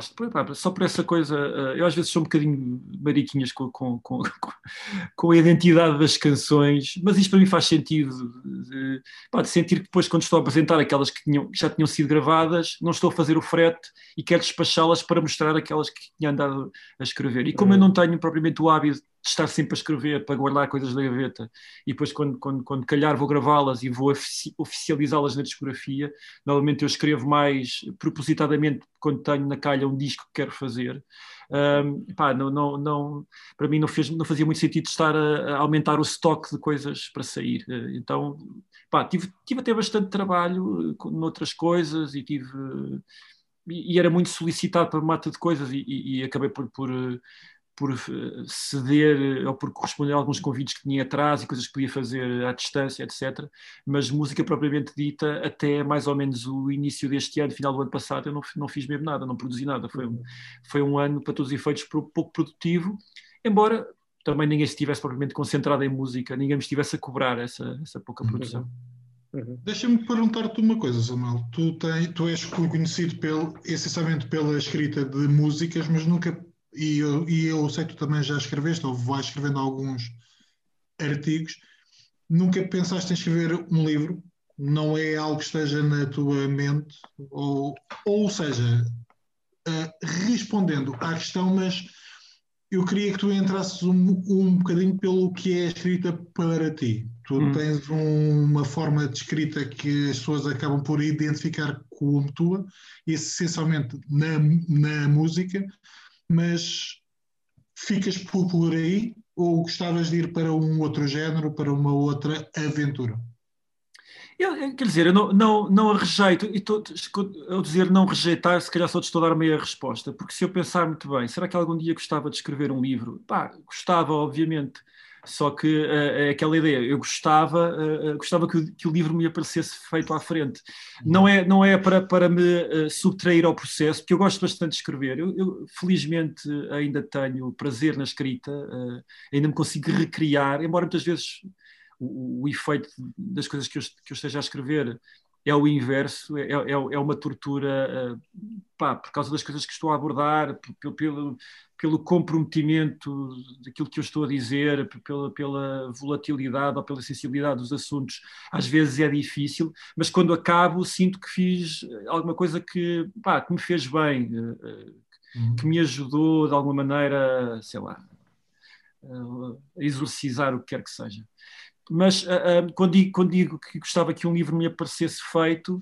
só por essa coisa. Eh, eu às vezes sou um bocadinho mariquinhas com, com, com, com a identidade das canções, mas isto para mim faz sentido. De, pá, de sentir que depois, quando estou a apresentar aquelas que tinham, já tinham sido gravadas, não estou a fazer o frete e quero despachá-las para mostrar aquelas que tinha andado a escrever. E como eu não tenho propriamente o hábito estar sempre a escrever para guardar coisas da gaveta. E depois quando, quando, quando calhar vou gravá-las e vou oficializá-las na discografia normalmente eu escrevo mais propositadamente quando tenho na calha um disco que quero fazer. Um, pá, não, não, não, para mim não, fez, não fazia muito sentido estar a, a aumentar o estoque de coisas para sair. Eh, então pá, tive, tive até bastante trabalho eh, noutras coisas e tive e, e era muito solicitado para mata de coisas e, e, e acabei por, por por eh, ceder ou por corresponder a alguns convites que tinha atrás e coisas que podia fazer à distância, etc. Mas música propriamente dita, até mais ou menos o início deste ano, final do ano passado, eu não, não fiz mesmo nada, não produzi nada. Foi, um, foi um ano, para todos os efeitos, pouco produtivo, embora também ninguém estivesse propriamente concentrado em música, ninguém me estivesse a cobrar essa, essa pouca produção. Uhum. uhum. Deixa-me perguntar-te uma coisa, Samuel. Tu, tem, tu és conhecido pelo, essencialmente pela escrita de músicas, mas nunca e eu, e eu sei que tu também já escreveste, ou vais escrevendo alguns artigos, nunca pensaste em escrever um livro? Não é algo que esteja na tua mente? Ou, ou seja, uh, respondendo à questão, mas eu queria que tu entrasses um, um bocadinho pelo que é escrita para ti. Tu hum. tens um, uma forma de escrita que as pessoas acabam por identificar como tua, essencialmente na, na música, mas ficas por, aí ou gostavas de ir para um outro género, para uma outra aventura? Eu, quer dizer, eu não, não, não a rejeito, e ao dizer não rejeitar, se calhar só te estou a dar meia resposta, porque se eu pensar muito bem, será que algum dia gostava de escrever um livro? Pá, gostava, obviamente, só que uh, aquela ideia, eu gostava, uh, gostava que o, que o, livro me aparecesse feito à frente. Não é, não é para, para me subtrair ao processo, porque eu gosto bastante de escrever. Eu, eu felizmente ainda tenho prazer na escrita, ainda me consigo recriar, embora muitas vezes o, o efeito das coisas que eu, que eu esteja a escrever é o inverso, é, é, é uma tortura pá, por causa das coisas que estou a abordar, pelo, pelo, pelo comprometimento daquilo que eu estou a dizer, pela, pela volatilidade ou pela sensibilidade dos assuntos. Às vezes é difícil, mas quando acabo sinto que fiz alguma coisa que, pá, que me fez bem, uhum. que me ajudou de alguma maneira, sei lá, a exorcizar o que quer que seja mas uh, uh, quando, digo, quando, digo, que gostava que um livro me aparecesse feito,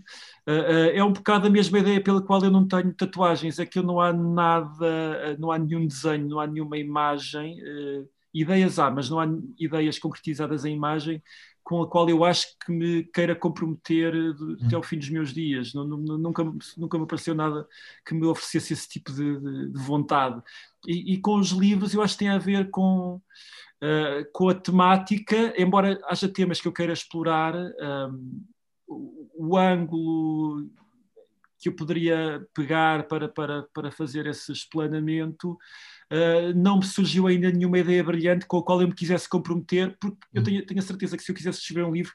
uh, é um bocado a mesma ideia pela qual eu não tenho tatuagens, é que eu não há nada, não há nenhum desenho, não há nenhuma imagem, ideias há, mas não há ideias concretizadas em imagem com a qual eu acho que me queira comprometer até ao fim dos meus dias. Nunca, nunca me apareceu nada que me oferecesse esse tipo de, de, de vontade. E, e, com os livros eu acho que tem a ver com uh, com a temática, embora haja temas que eu queira explorar, um, o, o ângulo que eu poderia pegar para, para, para fazer esse explanamento, uh, não me surgiu ainda nenhuma ideia brilhante com a qual eu me quisesse comprometer, porque eu tenho, tenho a certeza que se eu quisesse escrever um livro,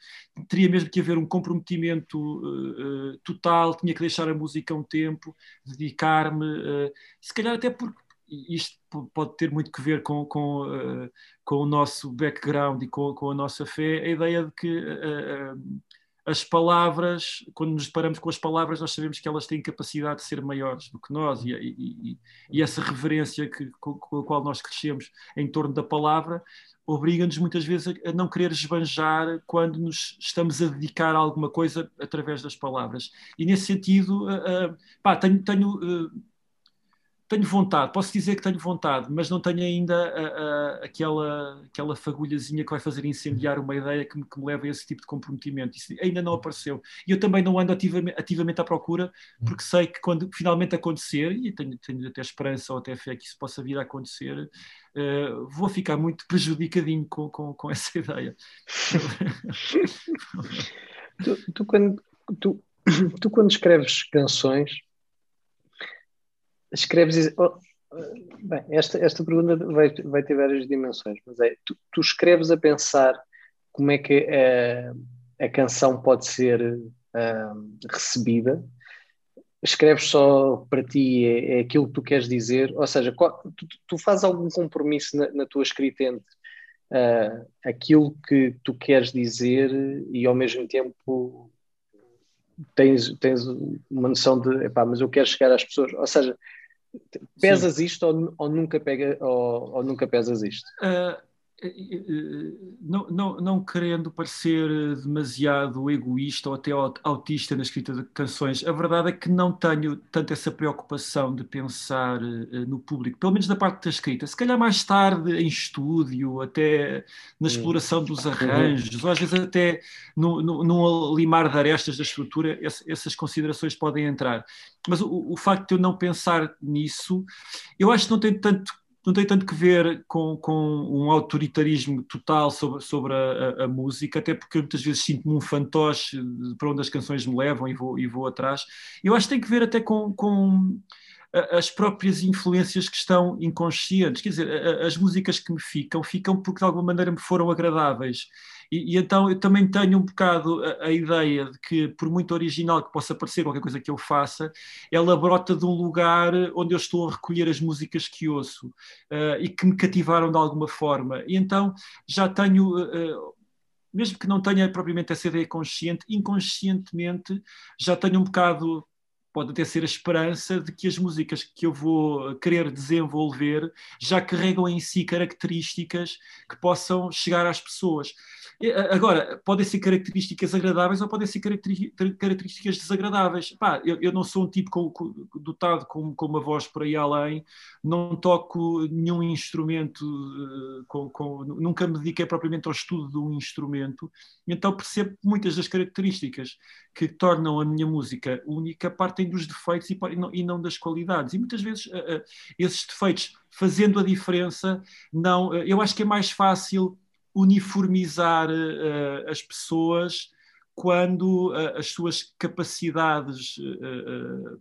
teria mesmo que haver um comprometimento uh, uh, total, tinha que deixar a música um tempo, dedicar-me, se calhar até porque isto pode ter muito que ver com, com, uh, com o nosso background e com, com, a nossa fé, a ideia de que uh, as palavras, quando nos deparamos com as palavras, nós sabemos que elas têm capacidade de ser maiores do que nós, e, e, e essa reverência que, com, a qual nós crescemos em torno da palavra obriga-nos muitas vezes a, não querer esbanjar quando nos estamos a dedicar a alguma coisa através das palavras. E nesse sentido, uh, pá, tenho. tenho tenho vontade, posso dizer que tenho vontade, mas não tenho ainda a, a, aquela, aquela fagulhazinha que vai fazer incendiar uma ideia que me, que me leva a esse tipo de comprometimento. Isso ainda não apareceu. E eu também não ando ativamente, ativamente à procura, porque sei que quando finalmente acontecer, e tenho, tenho até esperança ou até fé que isso possa vir a acontecer, uh, vou ficar muito prejudicadinho com, com, com essa ideia. tu, tu, quando, tu, tu, quando escreves canções escreves. Oh, bem, esta, esta pergunta vai, vai ter várias dimensões, mas é: tu, tu escreves a pensar como é que a, a canção pode ser uh, recebida, escreves só para ti, é, é, aquilo que tu queres dizer, ou seja, qual, tu, tu fazes algum compromisso na, na tua escrita entre uh, aquilo que tu queres dizer e ao mesmo tempo tens, tens uma noção de, epá, mas eu quero chegar às pessoas, ou seja, Pesas Sim. isto ou, ou, nunca pega, ou, ou nunca pesas isto? Uh, não, não, não querendo parecer demasiado egoísta ou até autista na escrita de canções, a verdade é que não tenho tanto essa preocupação de pensar no público, pelo menos da parte da escrita. Se calhar mais tarde em estúdio, até na exploração dos arranjos, ou às vezes até no limar de arestas da estrutura, essas considerações podem entrar. Mas o, o facto de eu não pensar nisso, eu acho que não tem tanto não tem tanto que ver com, com um autoritarismo total sobre, sobre a, a, a música, até porque muitas vezes sinto-me um fantoche para onde as canções me levam e vou, e vou atrás. Eu acho que tem que ver até com, com as próprias influências que estão inconscientes. Quer dizer, as músicas que me ficam, ficam porque de alguma maneira me foram agradáveis. E, e, então eu também tenho um bocado a, a, ideia de que, por muito original que possa parecer qualquer coisa que eu faça, ela brota de um lugar onde eu estou a recolher as músicas que ouço uh, e que me cativaram de alguma forma. E então já tenho. Uh, mesmo que não tenha propriamente essa ideia consciente, inconscientemente já tenho um bocado pode até ser a esperança de que as músicas que eu vou querer desenvolver já carregam em si características que possam chegar às pessoas. Agora, podem ser características agradáveis ou podem ser características desagradáveis. Pá, eu, eu, não sou um tipo com, com, dotado com, com, uma voz por aí além, não toco nenhum instrumento, com, nunca me dediquei propriamente ao estudo de um instrumento, então percebo muitas das características que tornam a minha música única partem dos defeitos e, não, e não das qualidades. E muitas vezes uh, esses defeitos, fazendo a diferença, não, eu acho que é mais fácil uniformizar uh, as pessoas quando uh, as suas capacidades, uh,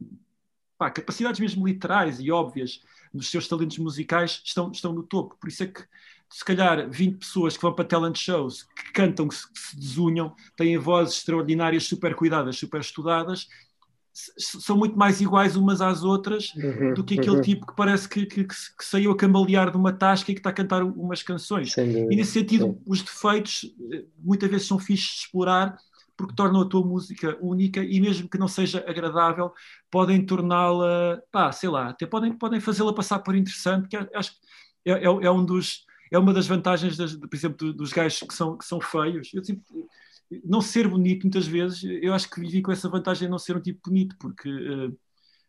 pá, capacidades mesmo literais e óbvias dos seus talentos musicais estão, estão no topo. Por isso é que, se calhar, 20 pessoas que vão para talent shows, que cantam, que se, que se desunham, têm vozes extraordinárias, super cuidadas, super estudadas, são muito mais iguais umas às outras uhum, do que aquele uhum. tipo que parece que, que, que, saiu a cambalear de uma tasca e que está a cantar umas canções. E nesse sentido, sim. os defeitos eh, muitas vezes são fixos de explorar porque tornam a tua música única e mesmo que não seja agradável, podem torná-la, pá, sei lá, até podem, podem fazê-la passar por interessante, que acho que é, é, é, um dos, é uma das vantagens, das, por exemplo, dos gajos que são, que são feios. Eu sempre, não ser bonito, muitas vezes, eu acho que vivi com essa vantagem de não ser um tipo bonito, porque uh,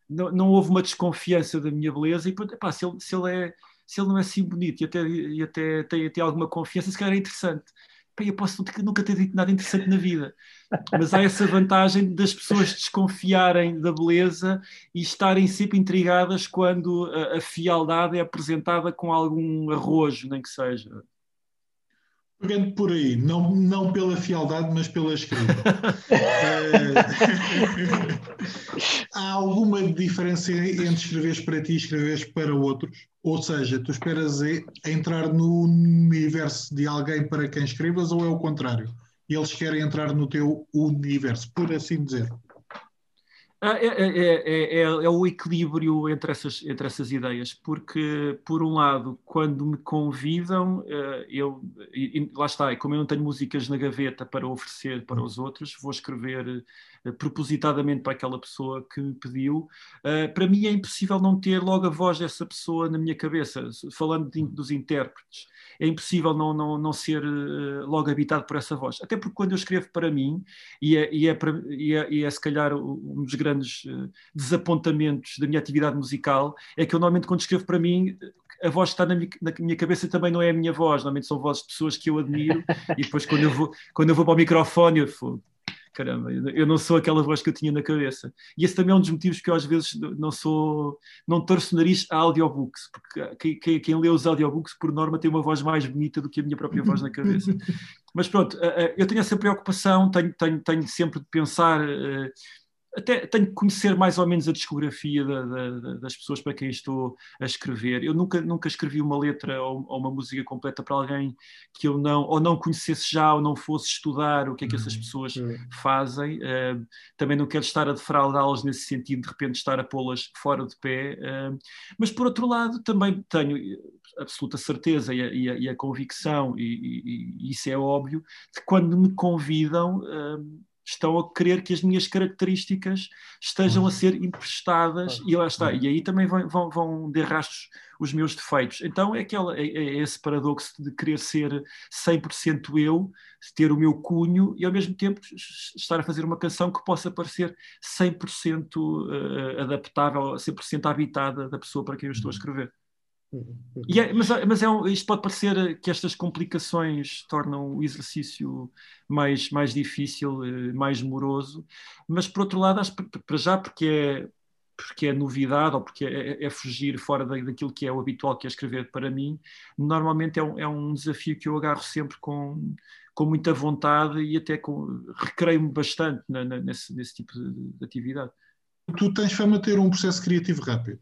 não, não houve uma desconfiança da minha beleza e epá, se, ele, se, ele é, se ele não é assim bonito e até, e até tem, tem alguma confiança, se calhar é interessante. Eu posso nunca ter dito nada interessante na vida, mas há essa vantagem das pessoas desconfiarem da beleza e estarem sempre intrigadas quando a, a fialdade é apresentada com algum arrojo, nem que seja. Pegando por aí, não, não pela fialdade, mas pela escrita. Eh, há alguma diferença entre escreveres para ti e escreveres para outros? Ou seja, tu esperas entrar no universo de alguém para quem escrevas ou é o contrário? Eles querem entrar no teu universo, por assim dizer. É, é, é, é, o equilíbrio entre essas, entre essas ideias, porque, por um lado, quando me convidam, eu, e, lá está, como eu não tenho músicas na gaveta para oferecer para os outros, vou escrever propositadamente para aquela pessoa que me pediu. Para mim é impossível não ter logo a voz dessa pessoa na minha cabeça, falando de, dos intérpretes é impossível não, não, não ser uh, logo habitado por essa voz. Até porque quando eu escrevo para mim, e é, e é, para, e é, e é se calhar um dos grandes desapontamentos da minha atividade musical, é que eu normalmente quando escrevo para mim, a voz que está na minha, na minha, cabeça também não é a minha voz, normalmente são vozes de pessoas que eu admiro, e depois quando eu vou, quando eu vou para o microfone, eu caramba, eu não sou aquela voz que eu tinha na cabeça. E esse também é um dos motivos que eu às vezes não sou, não torço o nariz a audiobooks, porque quem, quem lê os audiobooks, por norma, tem uma voz mais bonita do que a minha própria voz na cabeça. Mas pronto, eh, eh, eu tenho essa preocupação, tenho, tenho, tenho sempre de pensar eh, até tenho que conhecer mais ou menos a discografia da, da, das pessoas para quem estou a escrever. Eu nunca, nunca escrevi uma letra ou, ou, uma música completa para alguém que eu não, ou não conhecesse já, ou não fosse estudar o que é que essas uhum. pessoas fazem. Uh, também não quero estar a defraudá-las nesse sentido, de repente estar a pô-las fora de pé. Uh, mas por outro lado, também tenho absoluta certeza e a, e a, e a convicção, e, e, isso é óbvio, de quando me convidam. Uh, estão a querer que as minhas características estejam a ser emprestadas e lá está. E aí também vão, vão, vão de rastros os meus defeitos. Então é, aquela, é, é esse paradoxo de querer ser 100% eu, ter o meu cunho e ao mesmo tempo estar a fazer uma canção que possa parecer 100% uh, adaptável, 100% habitada da pessoa para quem eu estou a escrever. Uhum. É, mas mas é isto pode parecer que estas complicações tornam o exercício mais, mais difícil, eh, mais moroso, mas por outro lado, acho para já, porque é, porque é novidade ou porque é, é, fugir fora daquilo que é o habitual, que é escrever para mim, normalmente é um, é um desafio que eu agarro sempre com, com muita vontade e até recreio-me bastante na, na, nesse, nesse tipo de, de atividade. Tu tens fama de ter um processo criativo rápido.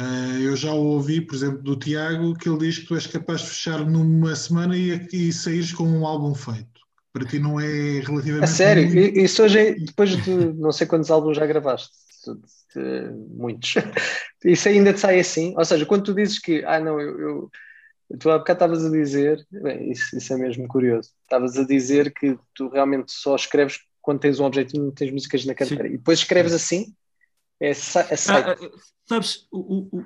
Uh, eu já ouvi, por exemplo, do Tiago, que ele diz que tu és capaz de fechar numa semana e, e saíres com um álbum feito. Para ti não é relativamente. A sério? Muito... Isso hoje, é, depois de não sei quantos álbuns já gravaste? Muitos. Isso ainda te sai assim? Ou seja, quando tu dizes que, ah, não, eu. eu Tu há bocado estavas a dizer, bem, isso, isso é mesmo curioso, estavas a dizer que tu realmente só escreves quando tens um objetivo, não tens músicas na carteira. Sim. E depois escreves assim? É, ah, ah, sabes,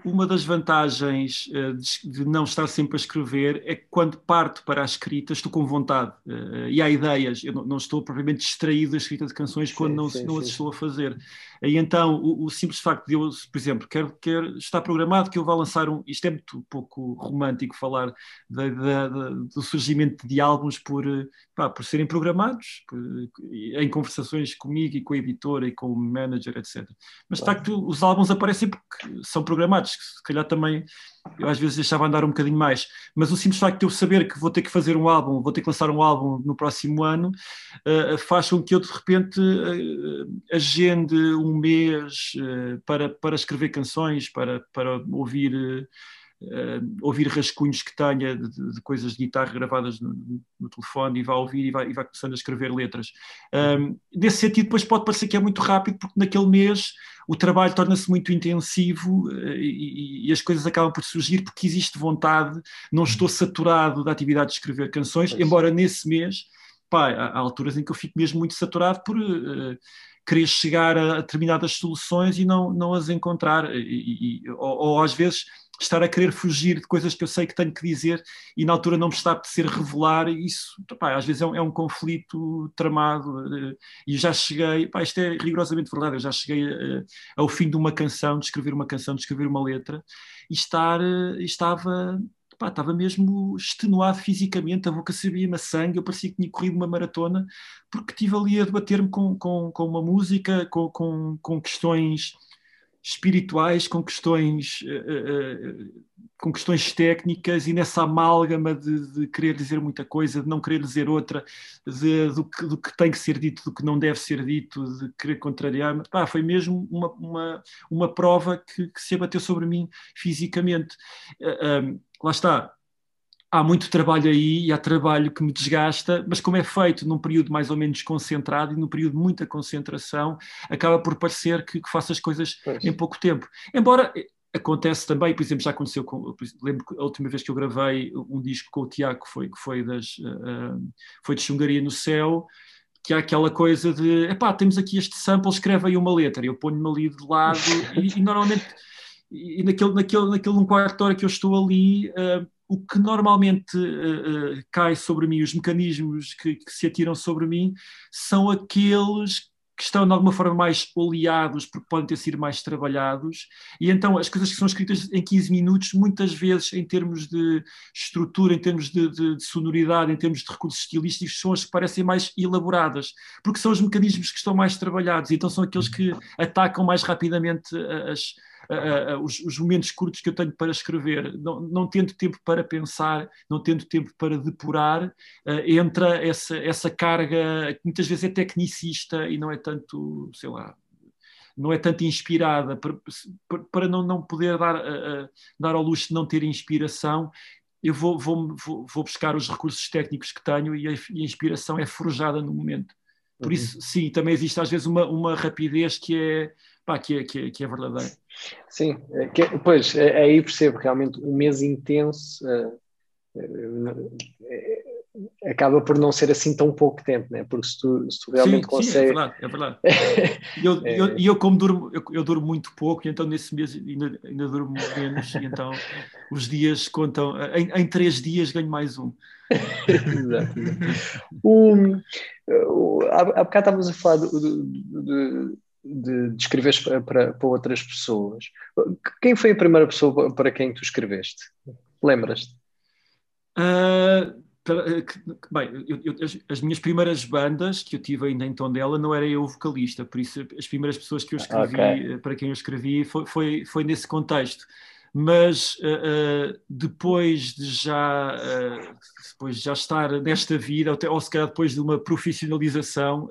uma das vantagens eh, de não estar sempre a escrever é que quando parto para a escrita estou com vontade eh, e há ideias. Eu não estou propriamente distraído da escrita de canções quando sim, não, sim, não as estou a fazer. E então o, o, simples facto de eu, por exemplo, quero, quero, está programado que eu vá lançar um. Isto é muito pouco romântico falar da, da, da, do surgimento de álbuns por, eh, pá, por serem programados, por, em conversações comigo e com a editora e com o manager, etc. Mas de facto os álbuns aparecem porque são programados, que se calhar também eu às vezes deixava andar um bocadinho mais, mas o simples facto de eu saber que vou ter que fazer um álbum, vou ter que lançar um álbum no próximo ano, uh, faz com que eu de repente uh, agende um mês uh, para, para escrever canções, para, para ouvir uh, ouvir rascunhos que tenha de, de, coisas de guitarra gravadas no, no, telefone e vai ouvir e vai, e vai começando a escrever letras. Um, nesse sentido, depois pode parecer que é muito rápido, porque naquele mês o trabalho torna-se muito intensivo uh, e, e, as coisas acabam por surgir porque existe vontade, não estou saturado da atividade de escrever canções, embora nesse mês, pá, há, há, alturas em que eu fico mesmo muito saturado por. Uh, querer chegar a, determinadas soluções e não, não as encontrar, e, e, ou, ou às vezes estar a querer fugir de coisas que eu sei que tenho que dizer e na altura não me está a apetecer revelar, isso pá, às vezes é um, é um, conflito tramado eh, e já cheguei, pá, isto é rigorosamente verdade, eu já cheguei a, ao fim de uma canção, de escrever uma canção, de escrever uma letra e estar, eh, estava Pá, estava mesmo extenuado fisicamente, a boca sabia-me a sangue, eu parecia que tinha corrido uma maratona, porque estive ali a debater-me com, com, com uma música, com, com, com questões espirituais, com questões, uh, uh, com questões técnicas e nessa amálgama de, de, querer dizer muita coisa, de não querer dizer outra, de, do, que, do, que, tem que ser dito, do que não deve ser dito, de querer contrariar. Pá, foi mesmo uma, uma, uma prova que, que, se abateu sobre mim fisicamente. Uh, um, lá está. Há muito trabalho aí e há trabalho que me desgasta, mas como é feito num período mais ou menos concentrado e num período de muita concentração, acaba por parecer que, que faço as coisas pois. em pouco tempo. Embora eh, acontece também, por exemplo, já aconteceu com, lembro que a última vez que eu gravei um disco com o Tiago foi que foi das uh, foi de Xungaria no céu, que há aquela coisa de, epá, temos aqui este sample, escreve aí uma letra, eu ponho-me ali de lado e, e normalmente e naquele, naquele, naquele um quarto de hora que eu estou ali, uh, o que normalmente uh, uh, cai sobre mim, os mecanismos que, que, se atiram sobre mim, são aqueles que estão de alguma forma mais oleados, porque podem ter sido mais trabalhados, e então as coisas que são escritas em 15 minutos, muitas vezes em termos de estrutura, em termos de, de, de sonoridade, em termos de recursos estilísticos, são as que parecem mais elaboradas, porque são os mecanismos que estão mais trabalhados, então são aqueles que atacam mais rapidamente as uh, uh, os, os, momentos curtos que eu tenho para escrever, não, não tendo tempo para pensar, não tendo tempo para depurar, entra essa, essa carga que muitas vezes é tecnicista e não é tanto, sei lá, não é tanto inspirada, para, para não, não poder dar, dar ao luxo de não ter inspiração, eu vou, vou, vou, buscar os recursos técnicos que tenho e a, e a inspiração é forjada no momento. Por uhum. isso, sim, também existe às vezes uma, uma rapidez que é, pá, que, é, que, é, que é verdadeira. Sim, é que, pois, é, aí percebo realmente um mês intenso uh, uh, acaba por não ser assim tão pouco tempo, né? porque se tu, se tu realmente sim, consegues. Sim, é verdade, é verdade. E eu, é... eu, eu, como durmo, eu, eu, durmo muito pouco, então nesse mês ainda, ainda durmo menos, e então os dias contam. Em, em três dias ganho mais um. Exato. Um, há, há bocado estávamos a falar do, do, do, de, de escreveres para, para, para, outras pessoas. Quem foi a primeira pessoa para quem tu escreveste? Lembras-te? Uh, bem, eu, eu, as, as, minhas primeiras bandas que eu tive ainda em Tondela não era eu vocalista, por isso as primeiras pessoas que eu escrevi, okay. para quem eu escrevi, foi, foi, foi nesse contexto mas uh, uh, depois de já uh, depois de já estar nesta vida, ou, ou se calhar depois de uma profissionalização,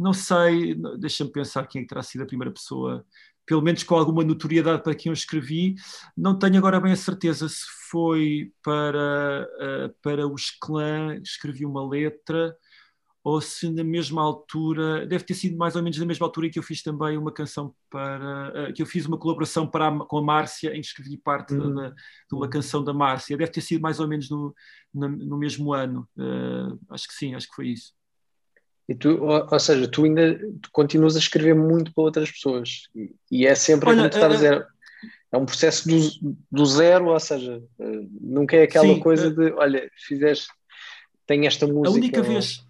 não sei, deixa-me pensar quem é terá sido a primeira pessoa, pelo menos com alguma notoriedade para quem eu escrevi. Não tenho agora bem a certeza se foi para, uh, para os clãs, escrevi uma letra, ou se na mesma altura, deve ter sido mais ou menos na mesma altura em que eu fiz também uma canção para, uh, que eu fiz uma colaboração para a, com a Márcia, em que escrevi parte uhum. de, de, uma canção da Márcia. Deve ter sido mais ou menos no, no, no mesmo ano. Uh, acho que sim, acho que foi isso. E tu, ou, ou, seja, tu ainda tu continuas a escrever muito para outras pessoas e, e é sempre Olha, como tu estás a dizer, é um processo do, do zero, ou seja, eh, nunca é aquela sim, coisa uh, de olha, fizeste, tem esta música. A única vez,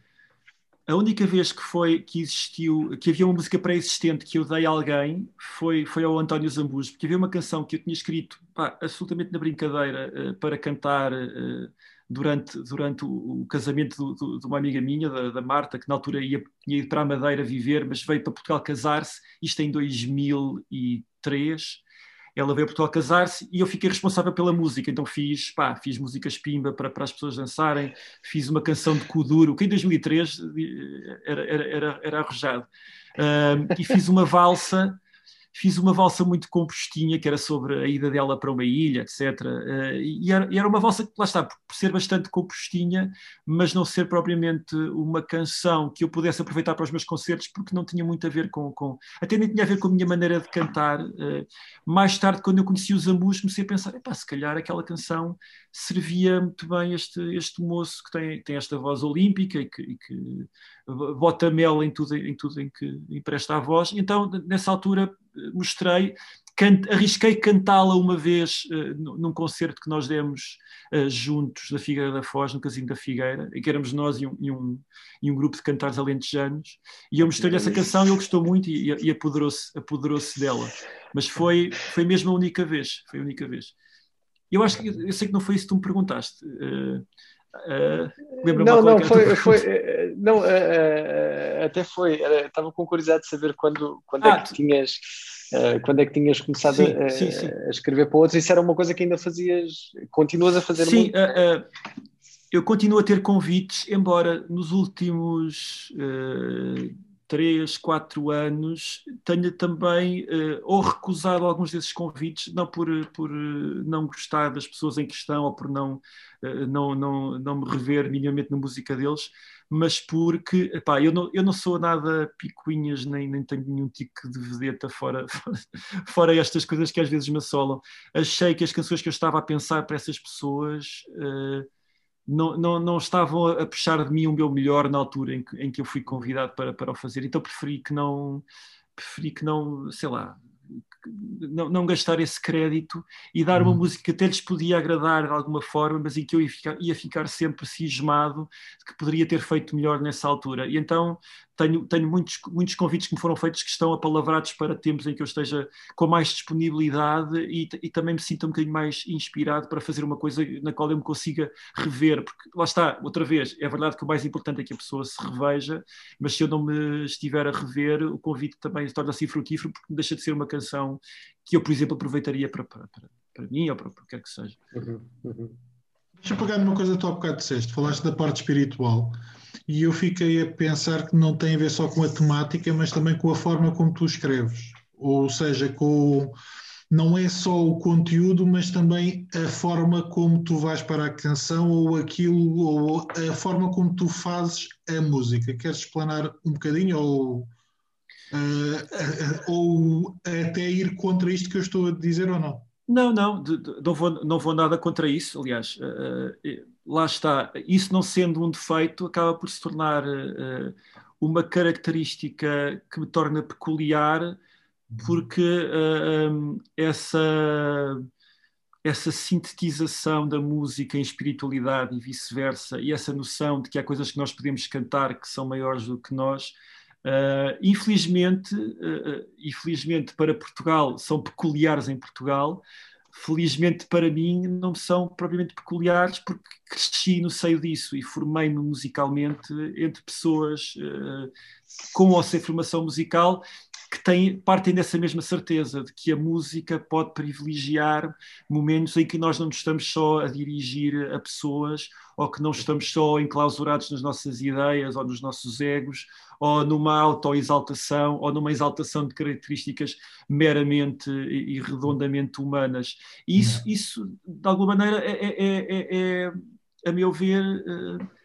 a única vez que foi que existiu, que havia uma música pré-existente que eu dei a alguém foi, foi ao António Zambujo, porque havia uma canção que eu tinha escrito pá, absolutamente na brincadeira uh, para cantar. Uh, durante, durante o, casamento do, do, de uma amiga minha, da, da, Marta, que na altura ia, ia ir para a Madeira viver, mas veio para Portugal casar-se, isto em 2003. Ela veio a Portugal casar-se e eu fiquei responsável pela música, então fiz, pá, fiz músicas pimba para, para as pessoas dançarem, fiz uma canção de Kuduro, que em 2003 era, era, era, era arrojado, um, e fiz uma valsa fiz uma valsa muito compostinha, que era sobre a ida dela para uma ilha, etc. Eh, e era, uma valsa que, lá está, por, ser bastante compostinha, mas não ser propriamente uma canção que eu pudesse aproveitar para os meus concertos, porque não tinha muito a ver com. com até nem tinha a ver com a minha maneira de cantar. Eh, mais tarde, quando eu conheci os Ambus, comecei a pensar: se calhar aquela canção servia muito bem este, este moço que tem, tem esta voz olímpica e que, e que bota mel em tudo, em tudo em que empresta a voz. Então, nessa altura, mostrei, can, arrisquei cantá-la uma vez uh, num concerto que nós demos uh, juntos da Figueira da Foz, no Casino da Figueira, em que éramos nós e um, e um, e um grupo de cantares alentejanos, e eu mostrei-lhe essa canção e ele gostou muito e, e apoderou-se apoderou dela. Mas foi, foi mesmo a única vez, foi a única vez. Eu acho que, eu sei que não foi isso que tu me perguntaste, uh, Uh, não, não, foi, foi uh, não, uh, até foi, estava com curiosidade de saber quando, quando é ah, é que tinhas quando é que tinhas começado sim, a, sim, sim. a, escrever para outros, isso era uma coisa que ainda fazias, continuas a fazer sim, eu continuo a ter convites, embora nos últimos três, quatro anos, tenha também uh, ou recusado alguns desses convites, não por, por uh, não gostar das pessoas em questão ou por não, uh, não, não, não me rever minimamente na música deles, mas porque epá, eu, não, eu não sou nada picuinhas, nem, nem tenho nenhum tipo de vedeta fora, fora, estas coisas que às vezes me assolam. Achei que as canções que eu estava a pensar para essas pessoas não, não, não estavam a puxar de mim o meu melhor na altura em que, em que eu fui convidado para, para o fazer. Então preferi que não, preferi que não, sei lá, não, não, gastar esse crédito e dar uma uhum. música que até lhes podia agradar de alguma forma, mas em que eu ia ficar, ia ficar sempre cismado de que poderia ter feito melhor nessa altura. E então tenho, tenho muitos, muitos convites que me foram feitos que estão apalavrados para tempos em que eu esteja com mais disponibilidade e, e também me sinto um bocadinho mais inspirado para fazer uma coisa na qual eu me consiga rever, porque lá está, outra vez, é verdade que o mais importante é que a pessoa se reveja, mas se eu não me estiver a rever, o convite também torna-se frutífero porque deixa de ser uma canção que eu, por exemplo, aproveitaria para, para, para, para mim ou para o que quer que seja. Uhum, uhum. Deixa eu pegar numa coisa que tu há bocado disseste, falaste da parte espiritual e eu fiquei a pensar que não tem a ver só com a temática, mas também com a forma como tu escreves. Ou seja, com não é só o conteúdo, mas também a forma como tu vais para a canção ou aquilo, ou a forma como tu fazes a música. Queres explanar um bocadinho ou, uh, uh, ou até ir contra isto que eu estou a dizer ou não? Não, não, não vou, não vou nada contra isso. Aliás, uh, lá está, isso não sendo um defeito, acaba por se tornar uh, uma característica que me torna peculiar, porque uh, um, essa, essa sintetização da música em espiritualidade e vice-versa, e essa noção de que há coisas que nós podemos cantar que são maiores do que nós. Uh, infelizmente, infelizmente para Portugal, são peculiares em Portugal, felizmente para mim, não são propriamente peculiares, porque cresci no seio disso e formei-me musicalmente entre pessoas uh, com ou sem formação musical que têm, partem dessa mesma certeza de que a música pode privilegiar momentos em que nós não estamos só a dirigir a pessoas ou que não estamos só enclausurados nas nossas ideias ou nos nossos egos ou numa autoexaltação ou numa exaltação de características meramente e redondamente humanas. E isso, isso de alguma maneira, é, é, é, é a meu ver,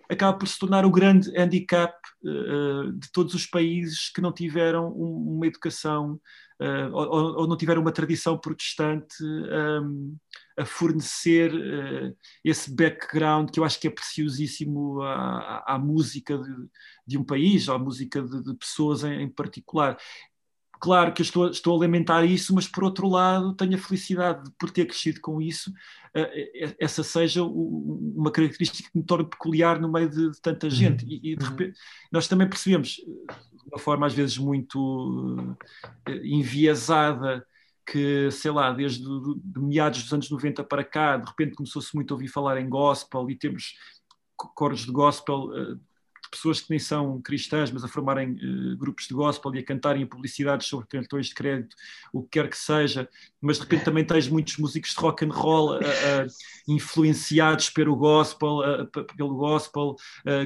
acaba por se tornar o grande handicap uh, de todos os países que não tiveram um, uma educação uh, ou, ou, não tiveram uma tradição protestante um, a fornecer uh, esse background que eu acho que é preciosíssimo à, à música de, de, um país, à música de, de pessoas em, em particular claro que eu estou, estou a lamentar isso, mas por outro lado tenho a felicidade de, por ter crescido com isso, uh, essa seja uma característica que me torna peculiar no meio de, tanta uhum. gente. E, e de uhum. repente, nós também percebemos, de uma forma às vezes muito enviesada, que, sei lá, desde do, de meados dos anos 90 para cá, de repente começou-se muito a ouvir falar em gospel e temos coros de gospel pessoas que nem são cristãs, mas a formarem uh, grupos de gospel e a cantarem publicidades sobre cartões de crédito, o que quer que seja, mas de repente também tens muitos músicos de rock and roll uh, uh, influenciados pelo gospel, pelo gospel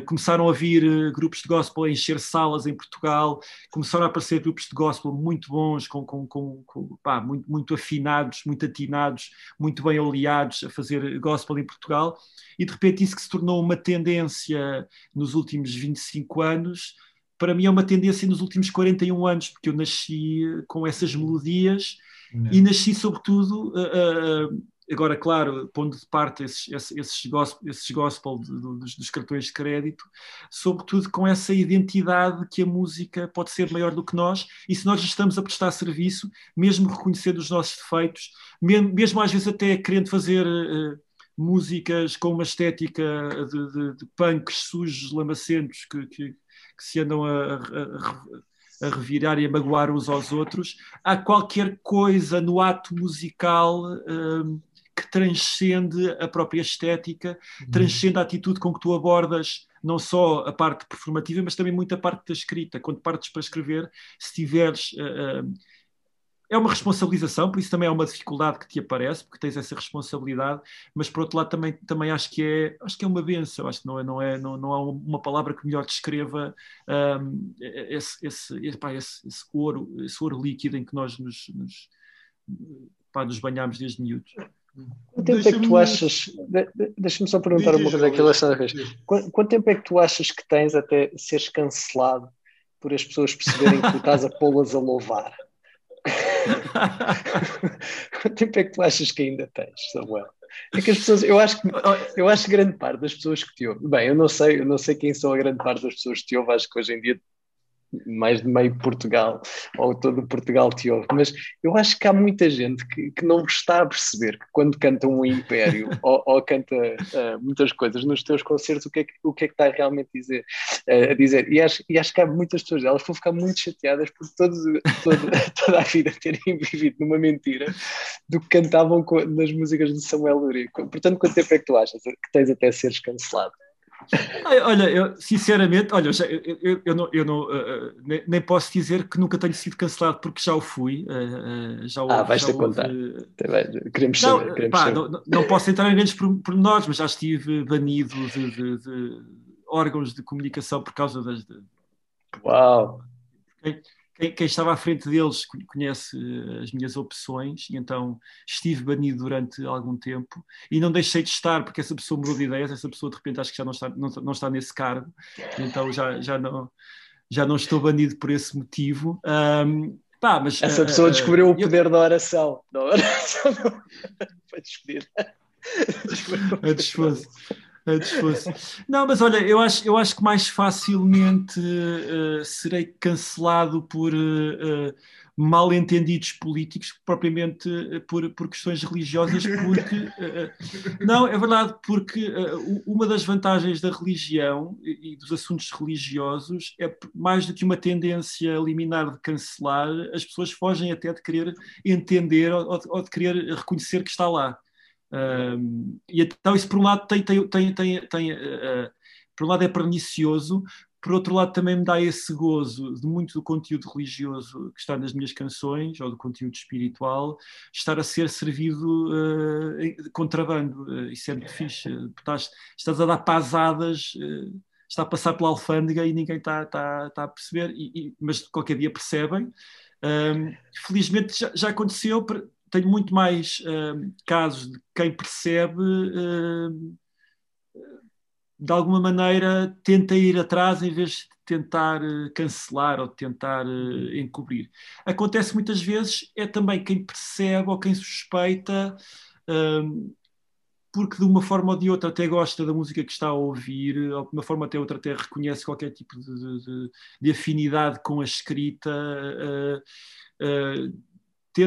começaram a vir grupos de gospel a encher salas em Portugal, começaram a aparecer grupos de gospel muito bons, com, com, com, com pá, muito, muito afinados, muito atinados, muito bem oleados a fazer gospel em Portugal, e de repente isso que se tornou uma tendência nos últimos 25 anos, para mim é uma tendência nos últimos 41 anos, porque eu nasci com essas melodias Não. e nasci sobretudo, uh, uh, agora claro, pondo de parte esses, esses, gospel, esses gospel dos, dos, cartões de crédito, sobretudo com essa identidade que a música pode ser maior do que nós e se nós estamos a prestar serviço, mesmo reconhecendo os nossos defeitos, mesmo, mesmo às vezes até querendo fazer... Uh, músicas com uma estética de, de, de punks sujos, lamacentos, que, que, que se andam a, a, a, revirar e a magoar uns aos outros. Há qualquer coisa no ato musical um, que transcende a própria estética, uhum. transcende a atitude com que tu abordas não só a parte performativa, mas também muita parte da escrita. Quando partes para escrever, se tiveres. Uh, uh, é uma responsabilização, por isso também é uma dificuldade que te aparece, porque tens essa responsabilidade, mas por outro lado também, também acho que é acho que é uma benção, acho que não é, não é, não, não há uma palavra que melhor descreva um, esse, esse, esse, esse, ouro, esse ouro líquido em que nós nos, nos, pá, nos banhamos desde miúdos. Quanto tempo é que tu achas? Deixa-me só perguntar uma coisa aqui, Alexandre Quanto, quanto tempo é que tu achas que tens até seres cancelado por as pessoas perceberem que tu estás a pô-las a louvar? Quanto tempo é que tu achas que ainda tens, Samuel? É que as pessoas, eu acho que eu acho que grande parte das pessoas que te ouvem, bem, eu não sei, eu não sei quem são a grande parte das pessoas que te ouvem, acho que hoje em dia mais de meio Portugal, ou todo Portugal te ouve, mas eu acho que há muita gente que, que não está a perceber que quando canta um Império ou, ou, canta uh, muitas coisas nos teus concertos, o que é que, o que, é que está realmente a dizer. Uh, a dizer. E, acho, e acho que há muitas pessoas, elas vão ficar muito chateadas por todos, todo, toda a vida terem vivido numa mentira do que cantavam nas músicas de Samuel Lurico. Portanto, quanto tempo é que tu achas que tens até seres cancelado? Olha, eu sinceramente, olha, eu, eu, eu não, eu não uh, nem, nem, posso dizer que nunca tenho sido cancelado porque já o fui. Uh, já o, ah, vais-te contar. Queremos não, saber. Queremos pá, saber. Não, não, posso entrar em grandes pormenores, mas já estive banido de, de, de, órgãos de comunicação por causa das. De... Uau! Okay? Quem, quem, estava à frente deles conhece eh, as minhas opções, e então estive banido durante algum tempo e não deixei de estar, porque essa pessoa mudou de ideias, essa pessoa de repente acho que já não está, não, não está nesse cargo, então já, já, não, já não estou banido por esse motivo. Um, pá, mas, essa pessoa uh, descobriu uh, o poder eu... da oração. Da oração foi despedida. A disposto. Não, mas olha, eu acho, eu acho que mais facilmente uh, serei cancelado por uh, mal entendidos políticos, propriamente por, por questões religiosas, porque. não, é verdade, porque uma das vantagens da religião e, e dos assuntos religiosos é mais do que uma tendência liminar de cancelar, as pessoas fogem até de querer entender ou, ou de querer reconhecer que está lá. E então isso por um lado tem, tem, tem, tem, tem uh, por um lado é pernicioso, por outro lado também me dá esse gozo de muito do conteúdo religioso que está nas minhas canções ou do conteúdo espiritual estar a ser servido uh, contrabando. Uh, isso é muito fixe. Estás, estás a dar pasadas, uh, está a passar pela alfândega e ninguém está, está, está a perceber, e, e, mas qualquer dia percebem. Um, felizmente já, já aconteceu tenho muito mais uh, casos de quem percebe, uh, de alguma maneira, tenta ir atrás em vez de tentar uh, cancelar ou tentar encobrir. Acontece muitas vezes, é também quem percebe ou quem suspeita, porque de uma forma ou de outra até gosta da música que está a ouvir, ou de uma forma ou de outra até reconhece qualquer tipo de, de, de afinidade com a escrita. Uh,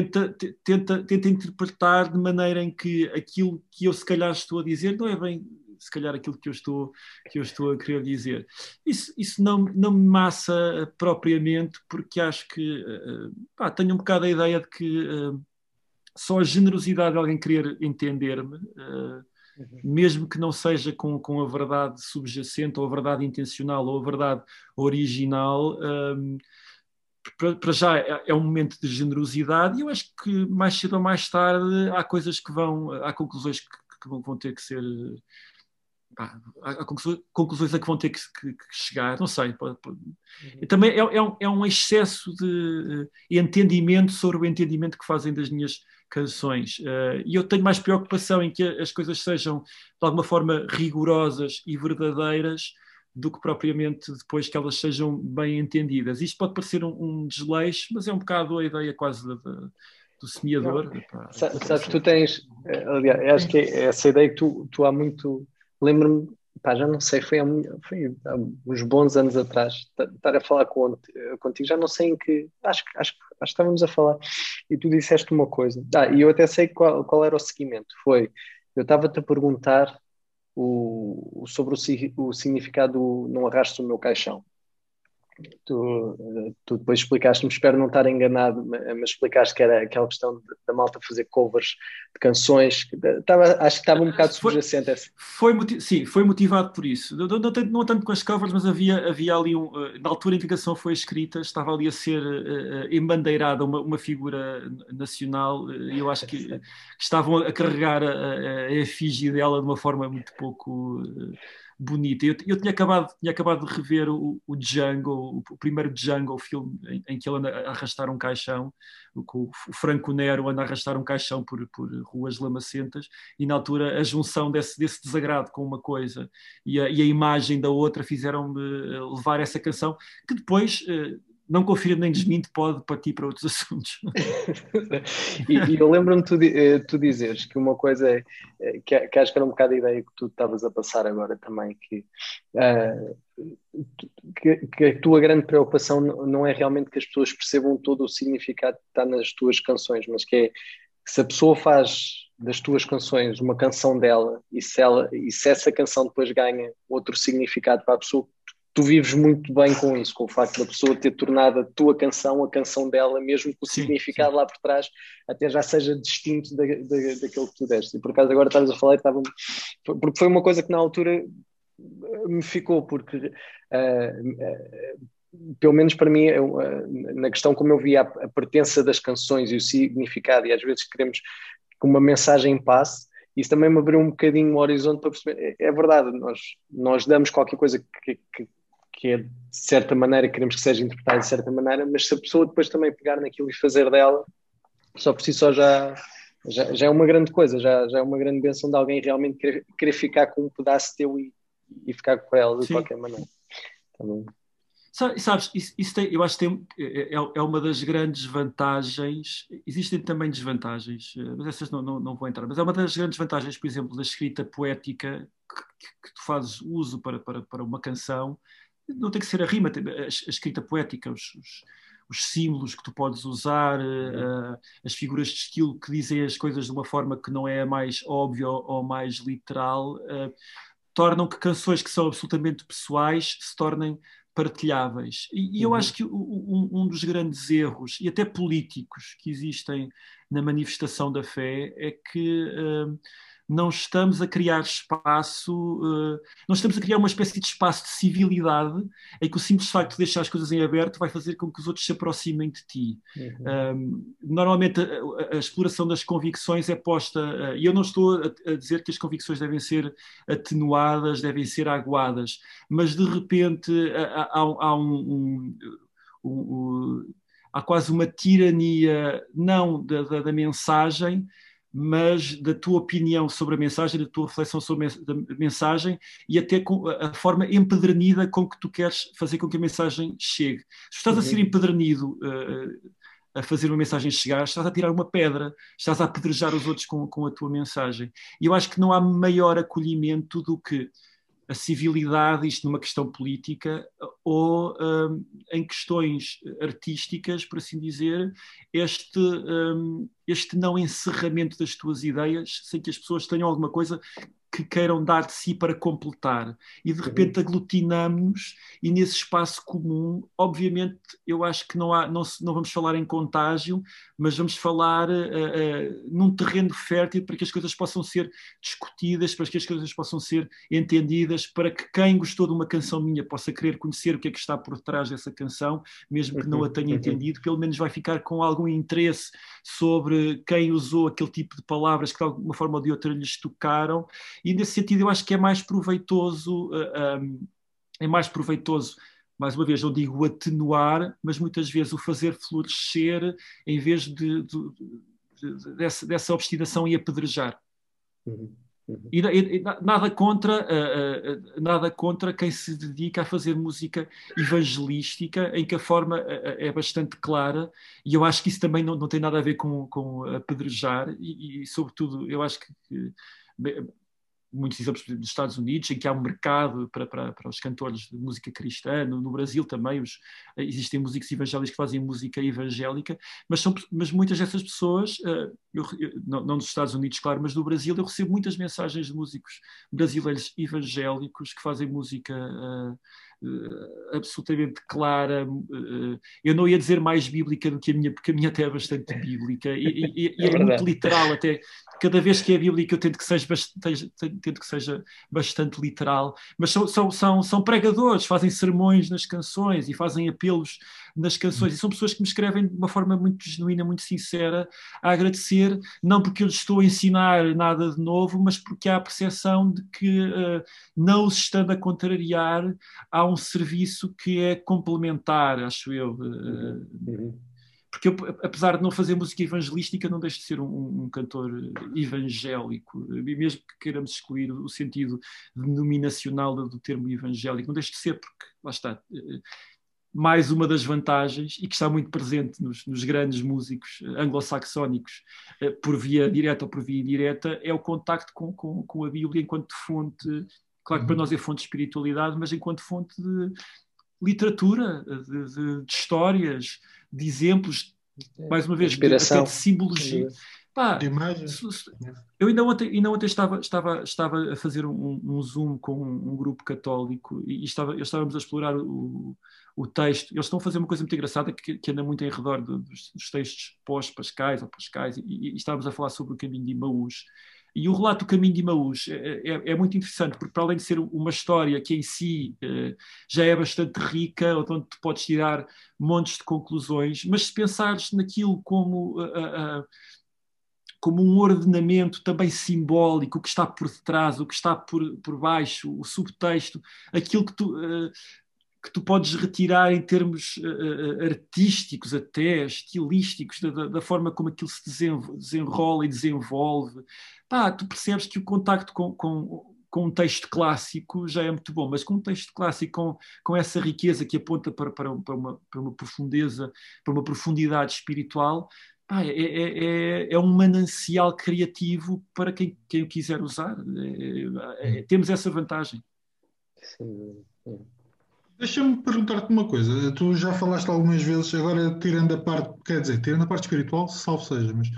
tenta, tenta, tenta interpretar de maneira em que aquilo que eu se calhar estou a dizer não é bem se calhar aquilo que eu estou, que eu estou a querer dizer. Isso, isso não, não me massa propriamente, porque acho que uh, pá, tenho um bocado a ideia de que uh, só a generosidade de alguém querer entender-me, uh, uhum. mesmo que não seja com, com a verdade subjacente, ou a verdade intencional, ou a verdade original, para já é, é um momento de generosidade e eu acho que mais cedo ou mais tarde há coisas que vão, há conclusões que, que vão ter que ser há conclusões a que vão ter que, que, que chegar, não sei. Pode, pode. Uhum. Também é, é, um, é, um, excesso de uh, entendimento sobre o entendimento que fazem das minhas canções. Uh, e eu tenho mais preocupação em que as coisas sejam, de alguma forma, rigorosas e verdadeiras do que propriamente depois que elas sejam bem entendidas. Isto pode parecer um, um desleixo, mas é um bocado a ideia quase do semeador. sabes, tu tens, eh, aliás, acho que é essa ideia que tu, tu há muito, lembro-me, pá, já não sei, foi há, foi há, uns bons anos atrás, estar a falar com, contigo, já não sei em que, acho, acho, acho que estávamos a falar, e tu disseste uma coisa, ah, e eu até sei qual, qual era o seguimento, foi, eu estava-te a perguntar o, sobre o, o significado do não arrasto o meu caixão. Tu, tu depois explicaste-me, espero não estar enganado, mas explicaste que era aquela questão da malta fazer covers de canções. Estava, acho que estava um bocado subjacente. Essa. Foi, sim, foi motivado por isso. Não, não, tanto, não, tanto, com as covers, mas havia, havia ali um. Eh, na altura em que a canção foi escrita, estava ali a ser uh, embandeirada uma, uma figura nacional e eu acho que, estavam a carregar a, a, a efígie dela de uma forma muito pouco. Uh, bonita. Eu, eu tinha, acabado, tinha acabado de rever o, o Django, o, primeiro Django, o filme em, em, que ele anda a arrastar um caixão, o, o Franco Nero anda a arrastar um caixão por, por ruas lamacentas, e na altura a junção desse, desse desagrado com uma coisa e a, e a imagem da outra fizeram-me eh, levar essa canção, que depois. Não confirma nem desmente, pode partir para outros assuntos. e, e, eu lembro-me tu, eh, tu dizeres que uma coisa é, que, que, acho que era um bocado a ideia que tu estavas a passar agora também, que, uh, que, que, a tua grande preocupação não é realmente que as pessoas percebam todo o significado que está nas tuas canções, mas que é que se a pessoa faz das tuas canções uma canção dela e se, ela, e se essa canção depois ganha outro significado para a pessoa, tu vives muito bem com isso, com o facto da pessoa ter tornado a tua canção a canção dela, mesmo que o sim, significado sim. lá por trás até já seja distinto da, da, daquilo que tu deste. E por acaso agora estás a falar, estava, porque foi uma coisa que na altura me ficou, porque uh, uh, pelo menos para mim, uh, na questão como eu via a, a pertença das canções e o significado, e às vezes queremos que uma mensagem passe, isso também me abriu um bocadinho o horizonte para perceber. É, é verdade, nós, nós damos qualquer coisa que, que, que é de certa maneira, queremos que seja interpretada de certa maneira, mas se a pessoa depois também pegar naquilo e fazer dela, só por si só já, já, já é uma grande coisa, já, já é uma grande benção de alguém realmente querer, querer ficar com um pedaço teu e, e ficar com ela de Sim. qualquer maneira. Também. Sabes, isso, isso tem, eu acho que tem, é, é, é uma das grandes vantagens. Existem também desvantagens, eh, mas essas não, não, não vou entrar. Mas é uma das grandes vantagens, por exemplo, da escrita poética que, que tu fazes uso para, para, para uma canção, não tem que ser a rima, a, escrita poética, os, os, os, símbolos que tu podes usar, uh, as figuras de estilo que dizem as coisas de uma forma que não é a mais óbvia ou mais literal, uh, tornam que canções que são absolutamente pessoais se tornem partilháveis. E, e eu uhum. acho que um, um, dos grandes erros, e até políticos, que existem na manifestação da fé é que. Uh, não estamos a criar espaço, uh, não estamos a criar uma espécie de espaço de civilidade em que o simples facto de deixar as coisas em aberto vai fazer com que os outros se aproximem de ti. Uhum. Um, normalmente a, a, exploração das convicções é posta, uh, e eu não estou a, a, dizer que as convicções devem ser atenuadas, devem ser aguadas, mas de repente há, há um, um, um há quase uma tirania, não da, da, da mensagem, mas da tua opinião sobre a mensagem, da tua reflexão sobre a mensagem e até com a forma empedernida com que tu queres fazer com que a mensagem chegue. Se estás uhum. a ser empedernido uh, a fazer uma mensagem chegar, estás a tirar uma pedra, estás a apedrejar os outros com, com a tua mensagem. E eu acho que não há maior acolhimento do que a civilidade, isto numa questão política, ou um, em questões artísticas, por assim dizer, este, um, este não encerramento das tuas ideias, sem que as pessoas tenham alguma coisa que queiram dar de si para completar. E de uhum. repente aglutinamos e nesse espaço comum, obviamente, eu acho que não, há, não, não vamos falar em contágio, mas vamos falar uh, uh, num terreno fértil para que as coisas possam ser discutidas, para que as coisas possam ser entendidas, para que quem gostou de uma canção minha possa querer conhecer o que é que está por trás dessa canção, mesmo que não a tenha uhum. entendido, pelo menos vai ficar com algum interesse sobre quem usou aquele tipo de palavras que de alguma forma ou de outra lhes tocaram e nesse sentido eu acho que é mais proveitoso, uh, eh, um, é mais proveitoso, mais uma vez, não digo atenuar, mas muitas vezes o fazer florescer em vez de, de, de, de dessa, dessa obstinação e apedrejar. Uhum. Uhum. E, e, nada contra uh, uh, nada contra quem se dedica a fazer música evangelística em que a forma uh, é bastante clara e eu acho que isso também não, não tem nada a ver com, com apedrejar e, e sobretudo eu acho que, que muitos exemplos dos Estados Unidos, em que há um mercado para, para, para os cantores de música cristã, no, no, Brasil também os, existem músicos evangélicos que fazem música evangélica, mas, são, mas muitas dessas pessoas, uh, eu, eu, não, nos Estados Unidos, claro, mas no Brasil, eu recebo muitas mensagens de músicos brasileiros evangélicos que fazem música uh, uh, absolutamente clara. Uh, eu não ia dizer mais bíblica do que a minha, porque a minha até é bastante bíblica e, e, e é, é muito literal até. Cada vez que é bíblica eu tento que seja bastante, tento que seja bastante literal, mas são, são, são, são pregadores, fazem sermões nas canções e fazem apelos nas canções e são pessoas que me escrevem de uma forma muito genuína, muito sincera, a agradecer, não porque eu lhes estou a ensinar nada de novo, mas porque há a percepção de que uh, não os estando a contrariar, há um serviço que é complementar, acho eu. Uh, porque eu, apesar de não fazer música evangelística, não deixo de ser um, um, cantor evangélico, mesmo que queiramos excluir o sentido denominacional do termo evangélico, não deixo de ser, porque lá está. Mais uma das vantagens, e que está muito presente nos, nos grandes músicos anglo-saxónicos, eh, por via direta ou por via indireta, é o contacto com, com, com a Bíblia enquanto fonte, claro que para uhum. nós é fonte de espiritualidade, mas enquanto fonte de literatura, de, de, de histórias, de exemplos, mais uma vez, de, de simbologia. Pá, eu ainda ontem, ainda ontem estava, estava, estava a fazer um, um Zoom com um, um grupo católico e, estava, estávamos a explorar o, o texto. Eles estão a fazer uma coisa muito engraçada que, que anda muito em redor dos, dos textos pós-pascais ou pascais e, e, estávamos a falar sobre o caminho de Imaús. E o relato do caminho de Imaús é, é, é, muito interessante, porque para além de ser uma história que em si eh, já é bastante rica, onde tu podes tirar montes de conclusões, mas se pensares naquilo como... Uh, uh, como um ordenamento também simbólico, o que está por detrás, o que está por, por baixo, o subtexto, aquilo que tu, uh, que tu podes retirar em termos uh, artísticos, até estilísticos, da, da, forma como aquilo se desenrola e desenvolve. Pá, tu percebes que o contacto com, com, com um texto clássico já é muito bom, mas com um texto clássico com, com essa riqueza que aponta para, para, uma, para uma profundeza, para uma profundidade espiritual, é, é, é, é, um manancial criativo para quem, quem o quiser usar. É, é, temos essa vantagem. Deixa-me perguntar-te uma coisa. Tu já falaste algumas vezes, agora tirando a parte, quer dizer, tirando a parte espiritual, salvo seja, mas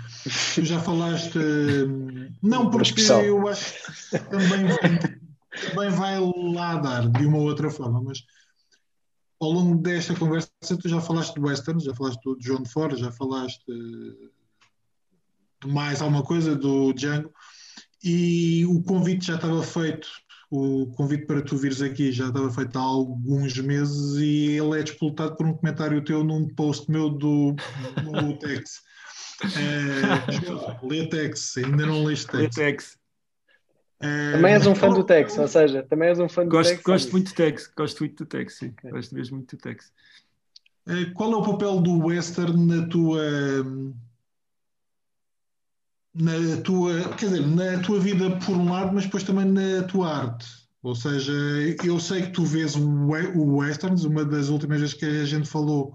tu já falaste. Não, porque eu acho que também vai, também vai lá dar de uma ou outra forma, mas ao longo desta conversa tu já falaste de westerns, já falaste do John Ford, já falaste de mais alguma coisa do Django e o convite já estava feito, o convite para tu vires aqui já estava feito há alguns meses e ele é disputado por um comentário teu num post meu do, do Tex. É, lê Tex, ainda não leste Tex. Tex. É, também és um fã do Tex, ou seja, também és um fã do gosto, Tex. Gosto muito do Tex, gosto muito do Tex, sim. Okay. Gosto mesmo muito do Tex. É, qual é o papel do western na tua na tua, quer dizer, na tua vida por um lado, mas depois também na tua arte? Ou seja, eu sei que tu vês o westerns, uma das últimas vezes que a gente falou,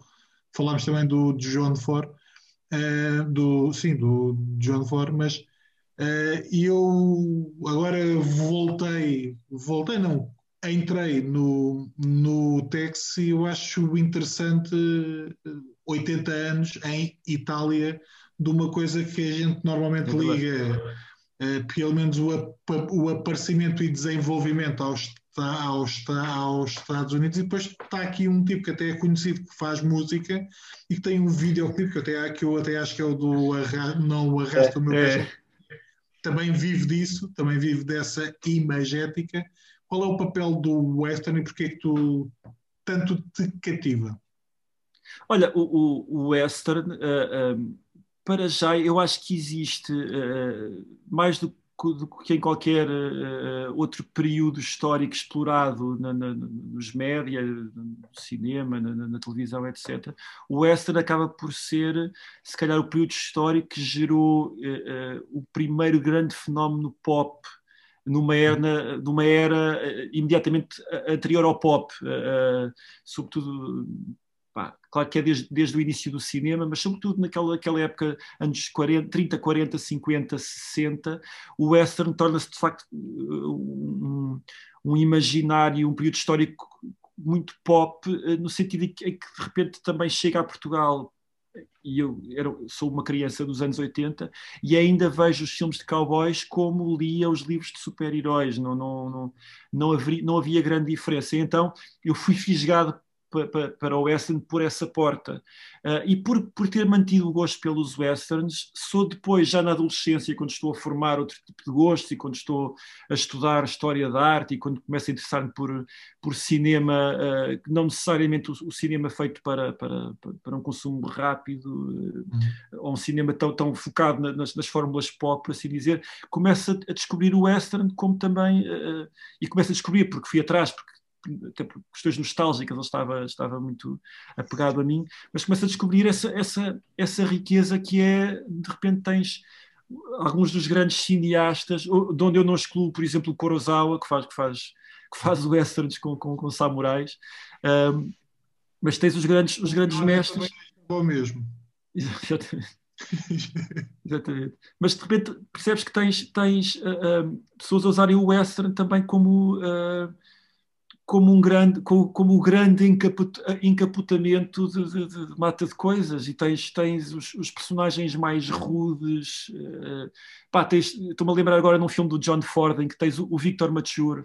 falámos também do John Ford, uh, do, sim, do John Ford, mas eh, e eu agora voltei, voltei não, entrei no, no Tex e eu acho interessante 80 eh, anos em Itália de uma coisa que a gente normalmente é liga, uh, pelo menos o, o aparecimento e desenvolvimento aos, aos, aos Estados Unidos, e depois está aqui um tipo que até é conhecido que faz música e que tem um videoclipe que, até, que eu até acho que é o do Arra, Não Arrasta o Meu é também vive disso, também vive dessa imagética. Qual é o papel do western e porquê é que tu tanto te cativa? Olha, o, o, o western, uh, uh, para já, eu acho que existe uh, mais do do que em qualquer uh, outro período histórico explorado na, na, nos média, no cinema, na, na, televisão, etc. O western acaba por ser, se calhar, o período histórico que gerou uh, uh, o primeiro grande fenómeno pop numa era, numa era imediatamente anterior ao pop, sobretudo Pá, claro que é desde, desde, o início do cinema, mas sobretudo naquela, naquela época, anos 40, 30, 40, 50, 60, o western torna-se de facto um, um, imaginário, um período histórico muito pop, eh, no sentido em que, de repente também chega a Portugal e eu era, sou uma criança dos anos 80 e ainda vejo os filmes de cowboys como lia os livros de super-heróis, não, não, não, não, não havia grande diferença. Então eu fui fisgado para, para o western por essa porta. Uh, e por, por ter mantido o gosto pelos westerns, sou depois, já na adolescência, quando estou a formar outro tipo de gostos e quando estou a estudar história da arte e quando começo a interessar-me por, por cinema, uh, não necessariamente o, o, cinema feito para, para, para um consumo rápido, uh, ou um cinema tão, tão focado nas, nas fórmulas pop, por assim dizer, começo a, descobrir o western como também, e começo a descobrir, porque fui atrás, porque até por questões nostálgicas, ele estava, estava muito apegado a mim, mas começa a descobrir essa, essa, essa riqueza que é, de repente tens alguns dos grandes cineastas, de onde eu não excluo, por exemplo, o Kurosawa, que faz, que faz, que faz westerns com, com, com samurais, um, mas tens os grandes, os grandes ah, mestres. Bom mesmo. Exatamente. Exatamente. Mas de repente percebes que tens, tens uh, uh, pessoas a usarem o western também como uh, como um grande, como, como o grande encaput, encaputamento de, de, de, mata de coisas e tens, tens os, os personagens mais rudes. Uh, estou-me a lembrar agora num filme do John Ford em que tens o, o Victor Mature,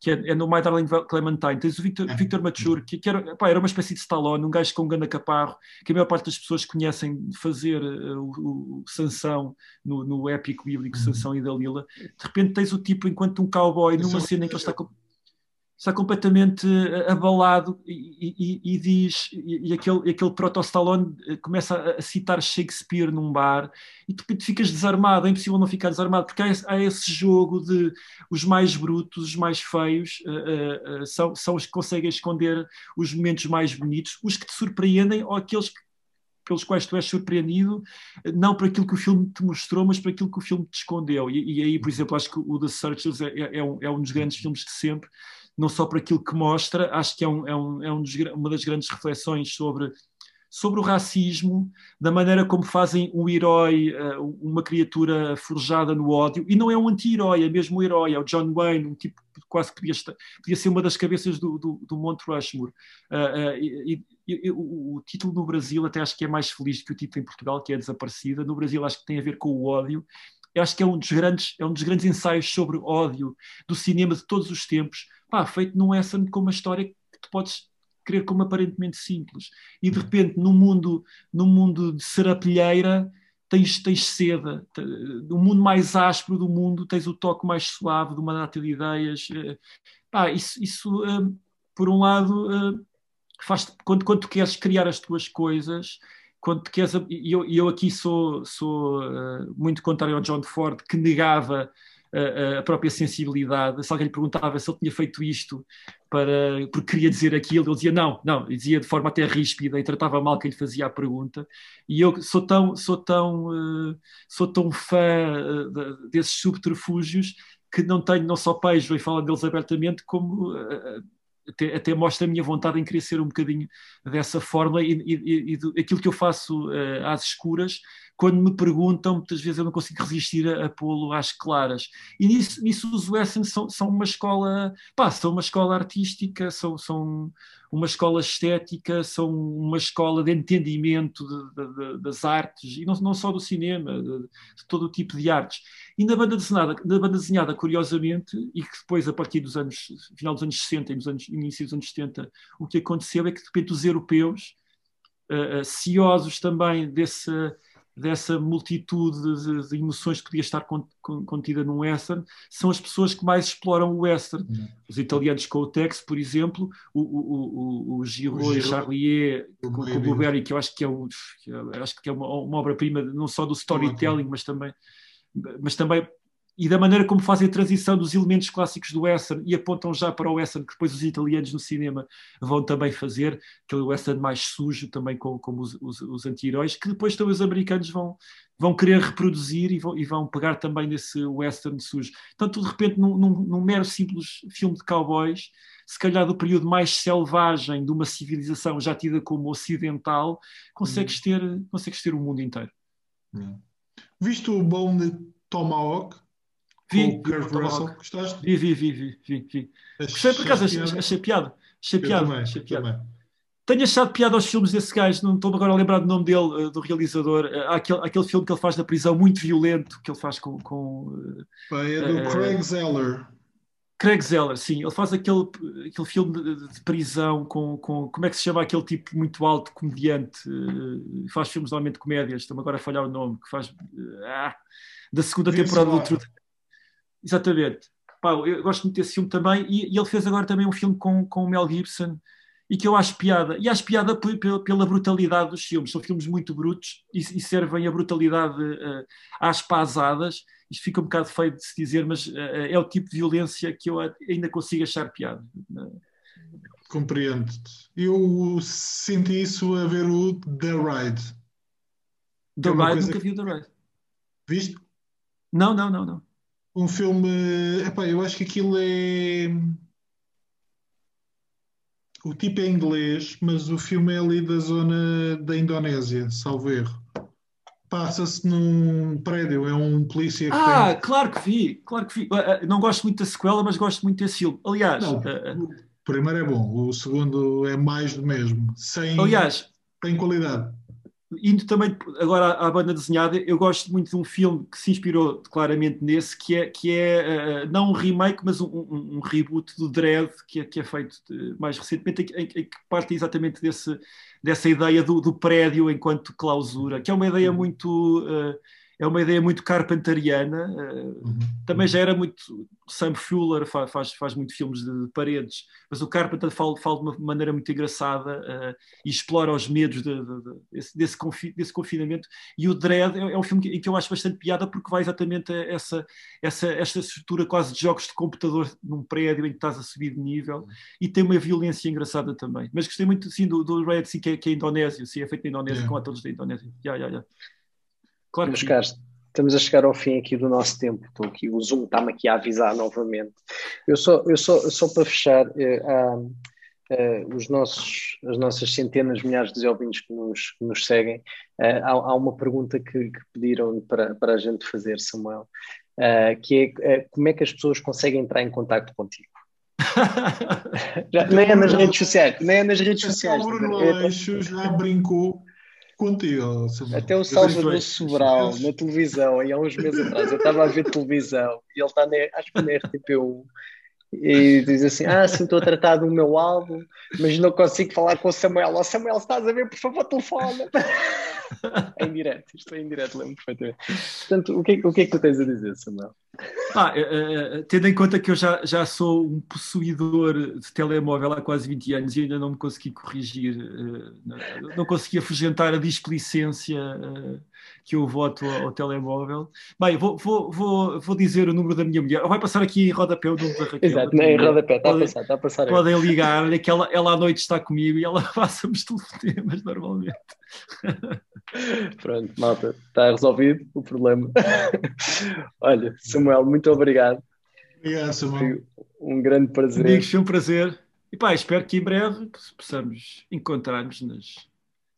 que é, é, no My Darling Clementine, tens o Victor, é. Victor Mature, que, que era, pá, era uma espécie de Stallone, um gajo com um ganda caparro, que a maior parte das pessoas conhecem fazer uh, o, o, Sansão no, no épico bíblico uhum. Sansão e Dalila. De repente tens o tipo enquanto um cowboy numa cena em que ele está com está completamente eh, abalado e, e, e diz, e, e aquele, aquele proto-Stallone eh, começa a, citar Shakespeare num bar e de repente ficas desarmado, é impossível não ficar desarmado, porque há esse, há esse jogo de os mais brutos, os mais feios, uh, uh, são, são os que conseguem esconder os momentos mais bonitos, os que te surpreendem ou aqueles que pelos quais tu és surpreendido, não por aquilo que o filme te mostrou, mas por aquilo que o filme te escondeu. E, e aí, por exemplo, acho que o The Searchers é, é, é, um, é um dos grandes filmes de sempre, não só por aquilo que mostra, acho que é, um, é, um, é um dos, uma das grandes reflexões sobre, sobre o racismo, da maneira como fazem um herói, uh, uma criatura forjada no ódio, e não é um anti-herói, é mesmo um herói, é o John Wayne, um tipo que quase podia, estar, podia ser uma das cabeças do, do, do Monte Rushmore. Uh, uh, e, e, o, o, título no Brasil até acho que é mais feliz que o título em Portugal, que é Desaparecida. No Brasil acho que tem a ver com o ódio, eu acho que é um dos grandes, é um dos grandes ensaios sobre ódio do cinema de todos os tempos, pá, feito num western com uma história que tu podes querer como aparentemente simples. E de repente, no mundo, no mundo de serapilheira, tens, tens seda. No mundo mais áspero do mundo, tens o toque mais suave de uma data de ideias. Eh, pá, isso, isso eh, por um lado, eh, faz quando, quando tu queres criar as tuas coisas, quando queres, e eu, eu aqui sou, sou uh, muito contrário ao John Ford, que negava uh, a própria sensibilidade. Se alguém lhe perguntava se ele tinha feito isto para, porque queria dizer aquilo, ele dizia não, não, ele dizia de forma até ríspida e tratava mal quem lhe fazia a pergunta. E eu sou tão, sou tão, uh, sou tão fã de, desses subterfúgios que não tenho, não só peixe e falo deles abertamente, como até, até, mostra a minha vontade em querer ser um bocadinho dessa forma e, e, e aquilo que eu faço uh, às escuras, quando me perguntam, muitas vezes eu não consigo resistir a, a pô-lo às claras. E nisso, nisso os Wessens são, são uma escola, pá, são uma escola artística, são, são uma escola estética, são uma escola de entendimento de, de, das artes, e não, não só do cinema, de, de, todo o tipo de artes. E na banda desenhada, na banda desenhada, curiosamente, e que depois, a partir dos anos, final dos anos 60 e nos anos, início dos anos 70, o que aconteceu é que, de repente, os europeus, uh, uh, ciosos também desse dessa multitude de, de, emoções que podia estar contida num western, são as pessoas que mais exploram o western. Uhum. Os italianos com o Tex, por exemplo, o, o, o, o Giro e Charlier com, com o Blueberry, que eu acho que é, o, acho que é uma, uma obra-prima não só do storytelling, mas também, mas também e da maneira como fazem a transição dos elementos clássicos do western e apontam já para o western que depois os italianos no cinema vão também fazer, aquele western mais sujo também como, como os, os, os anti-heróis, que depois também os americanos vão, vão querer reproduzir e vão, e vão pegar também nesse western sujo. Portanto, de repente, num, num, num mero simples filme de cowboys, se calhar do período mais selvagem de uma civilização já tida como ocidental, consegues, hum. ter, consegues ter o mundo inteiro. Hum. Viste o Bone Tomahawk? Vi, vi? Vi, vi, vi, vi. Gostei por acaso, achei, piada. Achei piada. Achei piada. tenho achado piada aos filmes desse gajo, não estou agora a lembrar do nome dele, eh, do realizador. Eh, há aquele, aquele filme que ele faz na prisão, muito violento, que ele faz com. com é do uh, Craig Zeller. Craig Zeller, sim, ele faz aquele, aquele filme de, de, prisão com, com. Como é que se chama aquele tipo muito alto, comediante? Uh, faz filmes normalmente comédias, estou-me agora a falhar o nome, que faz. Uh, ah, da segunda Vince temporada do True. Exatamente. Pá, eu gosto muito desse filme também, e, e, ele fez agora também um filme com, com o Mel Gibson e que eu acho piada. E acho piada pela brutalidade dos filmes. São filmes muito brutos e, e servem a brutalidade uh, às pasadas. Isto fica um bocado feio de se dizer, mas uh, é o tipo de violência que eu ainda consigo achar piada. Compreendo-te. Eu senti isso a ver o The Ride. The é Ride, nunca vi o The Ride. Viste? Não, não, não, não. Um filme. Epá, eu acho que aquilo é o tipo é inglês, mas o filme é ali da zona da Indonésia, salvo erro. Passa-se num prédio, é um polícia que Ah, tem... claro que vi, claro que vi. Eh, eh, não gosto muito da sequela, mas gosto muito desse filme. Aliás, Não, uh, o primeiro é bom, o segundo é mais do mesmo, sem aliás, tem qualidade indo também agora à, banda desenhada, eu gosto muito de um filme que se inspirou claramente nesse, que é, que é uh, não um remake, mas um, um, um, reboot do Dread, que é, que é feito de, mais recentemente, em, em, que parte exatamente desse, dessa ideia do, do, prédio enquanto clausura, que é uma ideia uhum. muito. Uh, é uma ideia muito carpentariana. Uhum. Também já era muito. Sam Fuller faz, faz, faz muito filmes de paredes, mas o Carpenter fala, fala de uma maneira muito engraçada uh, e explora os medos de, de, de, desse, desse, confi, desse, confinamento. E o Dread é, é um filme em que eu acho bastante piada porque vai exatamente a essa, essa, essa estrutura quase de jogos de computador num prédio em que estás a subir de nível e tem uma violência engraçada também. Mas gostei muito sim, do, do Dread, sim, que é, que é Indonésia, sim, é feito na Indonésia, yeah. com atores da Indonésia. Yeah, yeah, yeah. Claro Meus caros, estamos a chegar ao fim aqui do nosso tempo. Estou aqui, o Zoom está-me aqui a avisar novamente. Eu só, eu só, só para fechar, uh, uh, os nossos, as nossas centenas, milhares de ouvintes que nos, que nos seguem, uh, há, há, uma pergunta que, que, pediram para, para a gente fazer, Samuel, que é como é que as pessoas conseguem entrar em contato contigo? já, nem é nas redes sociais, nem é nas redes sociais. O Bruno Aleixo já brincou contigo. Até o Salvador Sobral na televisão, e há uns meses atrás, eu estava a ver televisão e ele está, acho que na RTP1, e diz assim: Ah, sim, estou a tratar do meu álbum, mas não consigo falar com o Samuel. Ó, oh, Samuel, estás a ver, por favor, telefone. é indireto, isto é indireto, lembro perfeitamente. Portanto, o que, o que é que tu tens a dizer, Samuel? Ah, uh, tendo em conta que eu já, já sou um possuidor de telemóvel há quase 20 anos e ainda não me consegui corrigir, uh, não, não consegui afugentar a displicência uh, que eu voto ao, telemóvel. Bem, vou, vou, vou, vou, dizer o número da minha mulher. Vai passar aqui em rodapé o número da Raquel. Exato, em rodapé, está a passar, está a passar. Podem ligar-lhe, que ela, ela à noite está comigo e ela passa-me os telefonemas normalmente. Pronto, malta, está resolvido o problema. Olha, Samuel, muito obrigado. Obrigado, Samuel. Foi um grande prazer. Amigos, foi um prazer. E pá, espero que em breve possamos encontrar-nos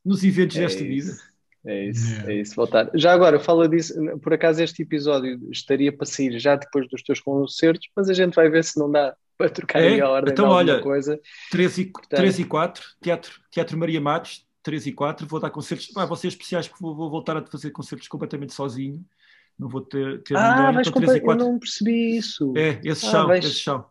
nos eventos é desta isso. vida. É isso, yeah. é isso, voltar. Já agora, fala disso, por acaso este episódio estaria para sair já depois dos teus concertos, mas a gente vai ver se não dá para trocar é? a ordem então, olha, coisa. 3 e, Portanto, 3 e 4, Teatro, Teatro Maria Matos, 3 e 4, vou dar concertos, ah, vão ser especiais porque vou, vou, voltar a fazer concertos completamente sozinho, não vou ter, ter ah, ninguém. Mas então, 3 e 4, eu não percebi isso. É, esse ah, chão, vais... esse chão.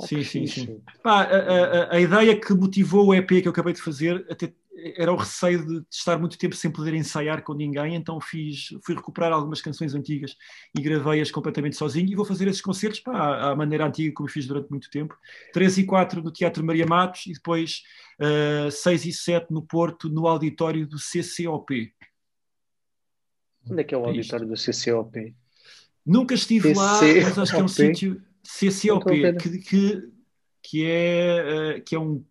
Sim, sim, sim. Pá, a, a, a, ideia que motivou o EP que eu acabei de fazer até era o receio de estar muito tempo sem poder ensaiar com ninguém, então fiz, fui recuperar algumas canções antigas e gravei-as completamente sozinho e vou fazer esses concertos pá, à maneira antiga como fiz durante muito tempo. 3 e 4 no Teatro Maria Matos e depois uh, eh, 6 e 7 no Porto, no auditório do CCOP. Onde é que é o auditório do CCOP? Nunca estive lá, mas acho que é um sítio CCOP, que, que, que, é, uh, que é um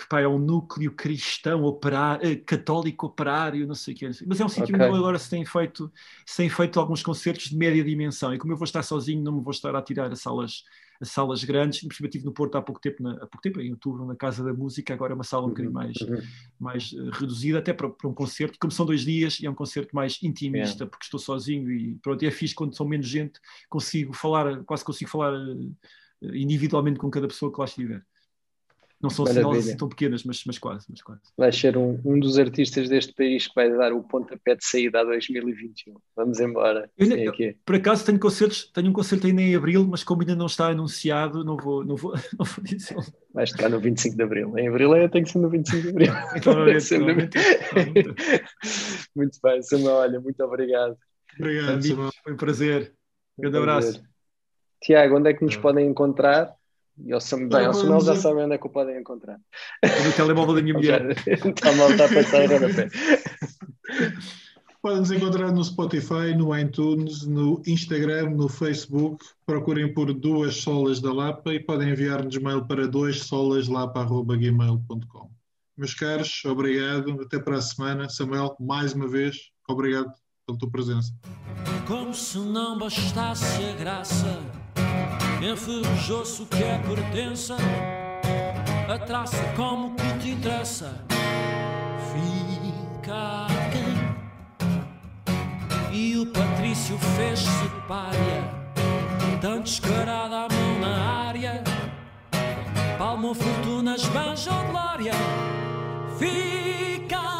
que pá, é um núcleo cristão operário, eh, católico operário, não sei o quê. Mas é um sítio okay. onde agora se tem, feito, se tem feito alguns concertos de média dimensão. E como eu vou estar sozinho, não me vou estar a tirar a salas, a salas grandes. Inclusive, estive no Porto há pouco tempo, na, há pouco tempo, em outubro, na Casa da Música. Agora é uma sala um bocadinho uhum, mais, uhum. mais uh, reduzida, até para, para, um concerto. Como são dois dias, e é um concerto mais intimista, porque estou sozinho e pronto, é fixe quando são menos gente, consigo falar, quase consigo falar uh, individualmente com cada pessoa que lá estiver. Não são sinais tão pequenas, mas, mas quase, mas quase. Vai ser um, um dos artistas deste país que vai dar o pontapé de saída a 2021. Vamos embora. Eu, eu, por acaso tenho concertos, tenho um concerto ainda em Abril, mas como ainda não está anunciado, não vou, não vou, não vou dizer. Vai estar no 25 de Abril. Em Abril é, tem que ser no 25 de Abril. Então, muito bem, Samuel, olha, muito obrigado. Obrigado, Samuel. Foi um prazer. Um grande abraço. Tiago, onde é que nos podem encontrar? E ao Samuel, bem, Samuel já sabem onde é que o podem encontrar. No telemóvel da minha mulher. Está mal, está a pensar em pé. Podem nos encontrar no Spotify, no iTunes, no Instagram, no Facebook. Procurem por Duas Solas da Lapa e podem enviar-nos mail para duassolas.lapa.gmail.com Meus caros, obrigado. Até para a semana. Samuel, mais uma vez, obrigado pela tua presença. Como se não bastasse a graça enferrujou-se o que é pertença, a traça como que te interessa, fica quem? E o Patrício fez-se párea, tão descarado a mão na área, palmou fortunas, banjo glória, fica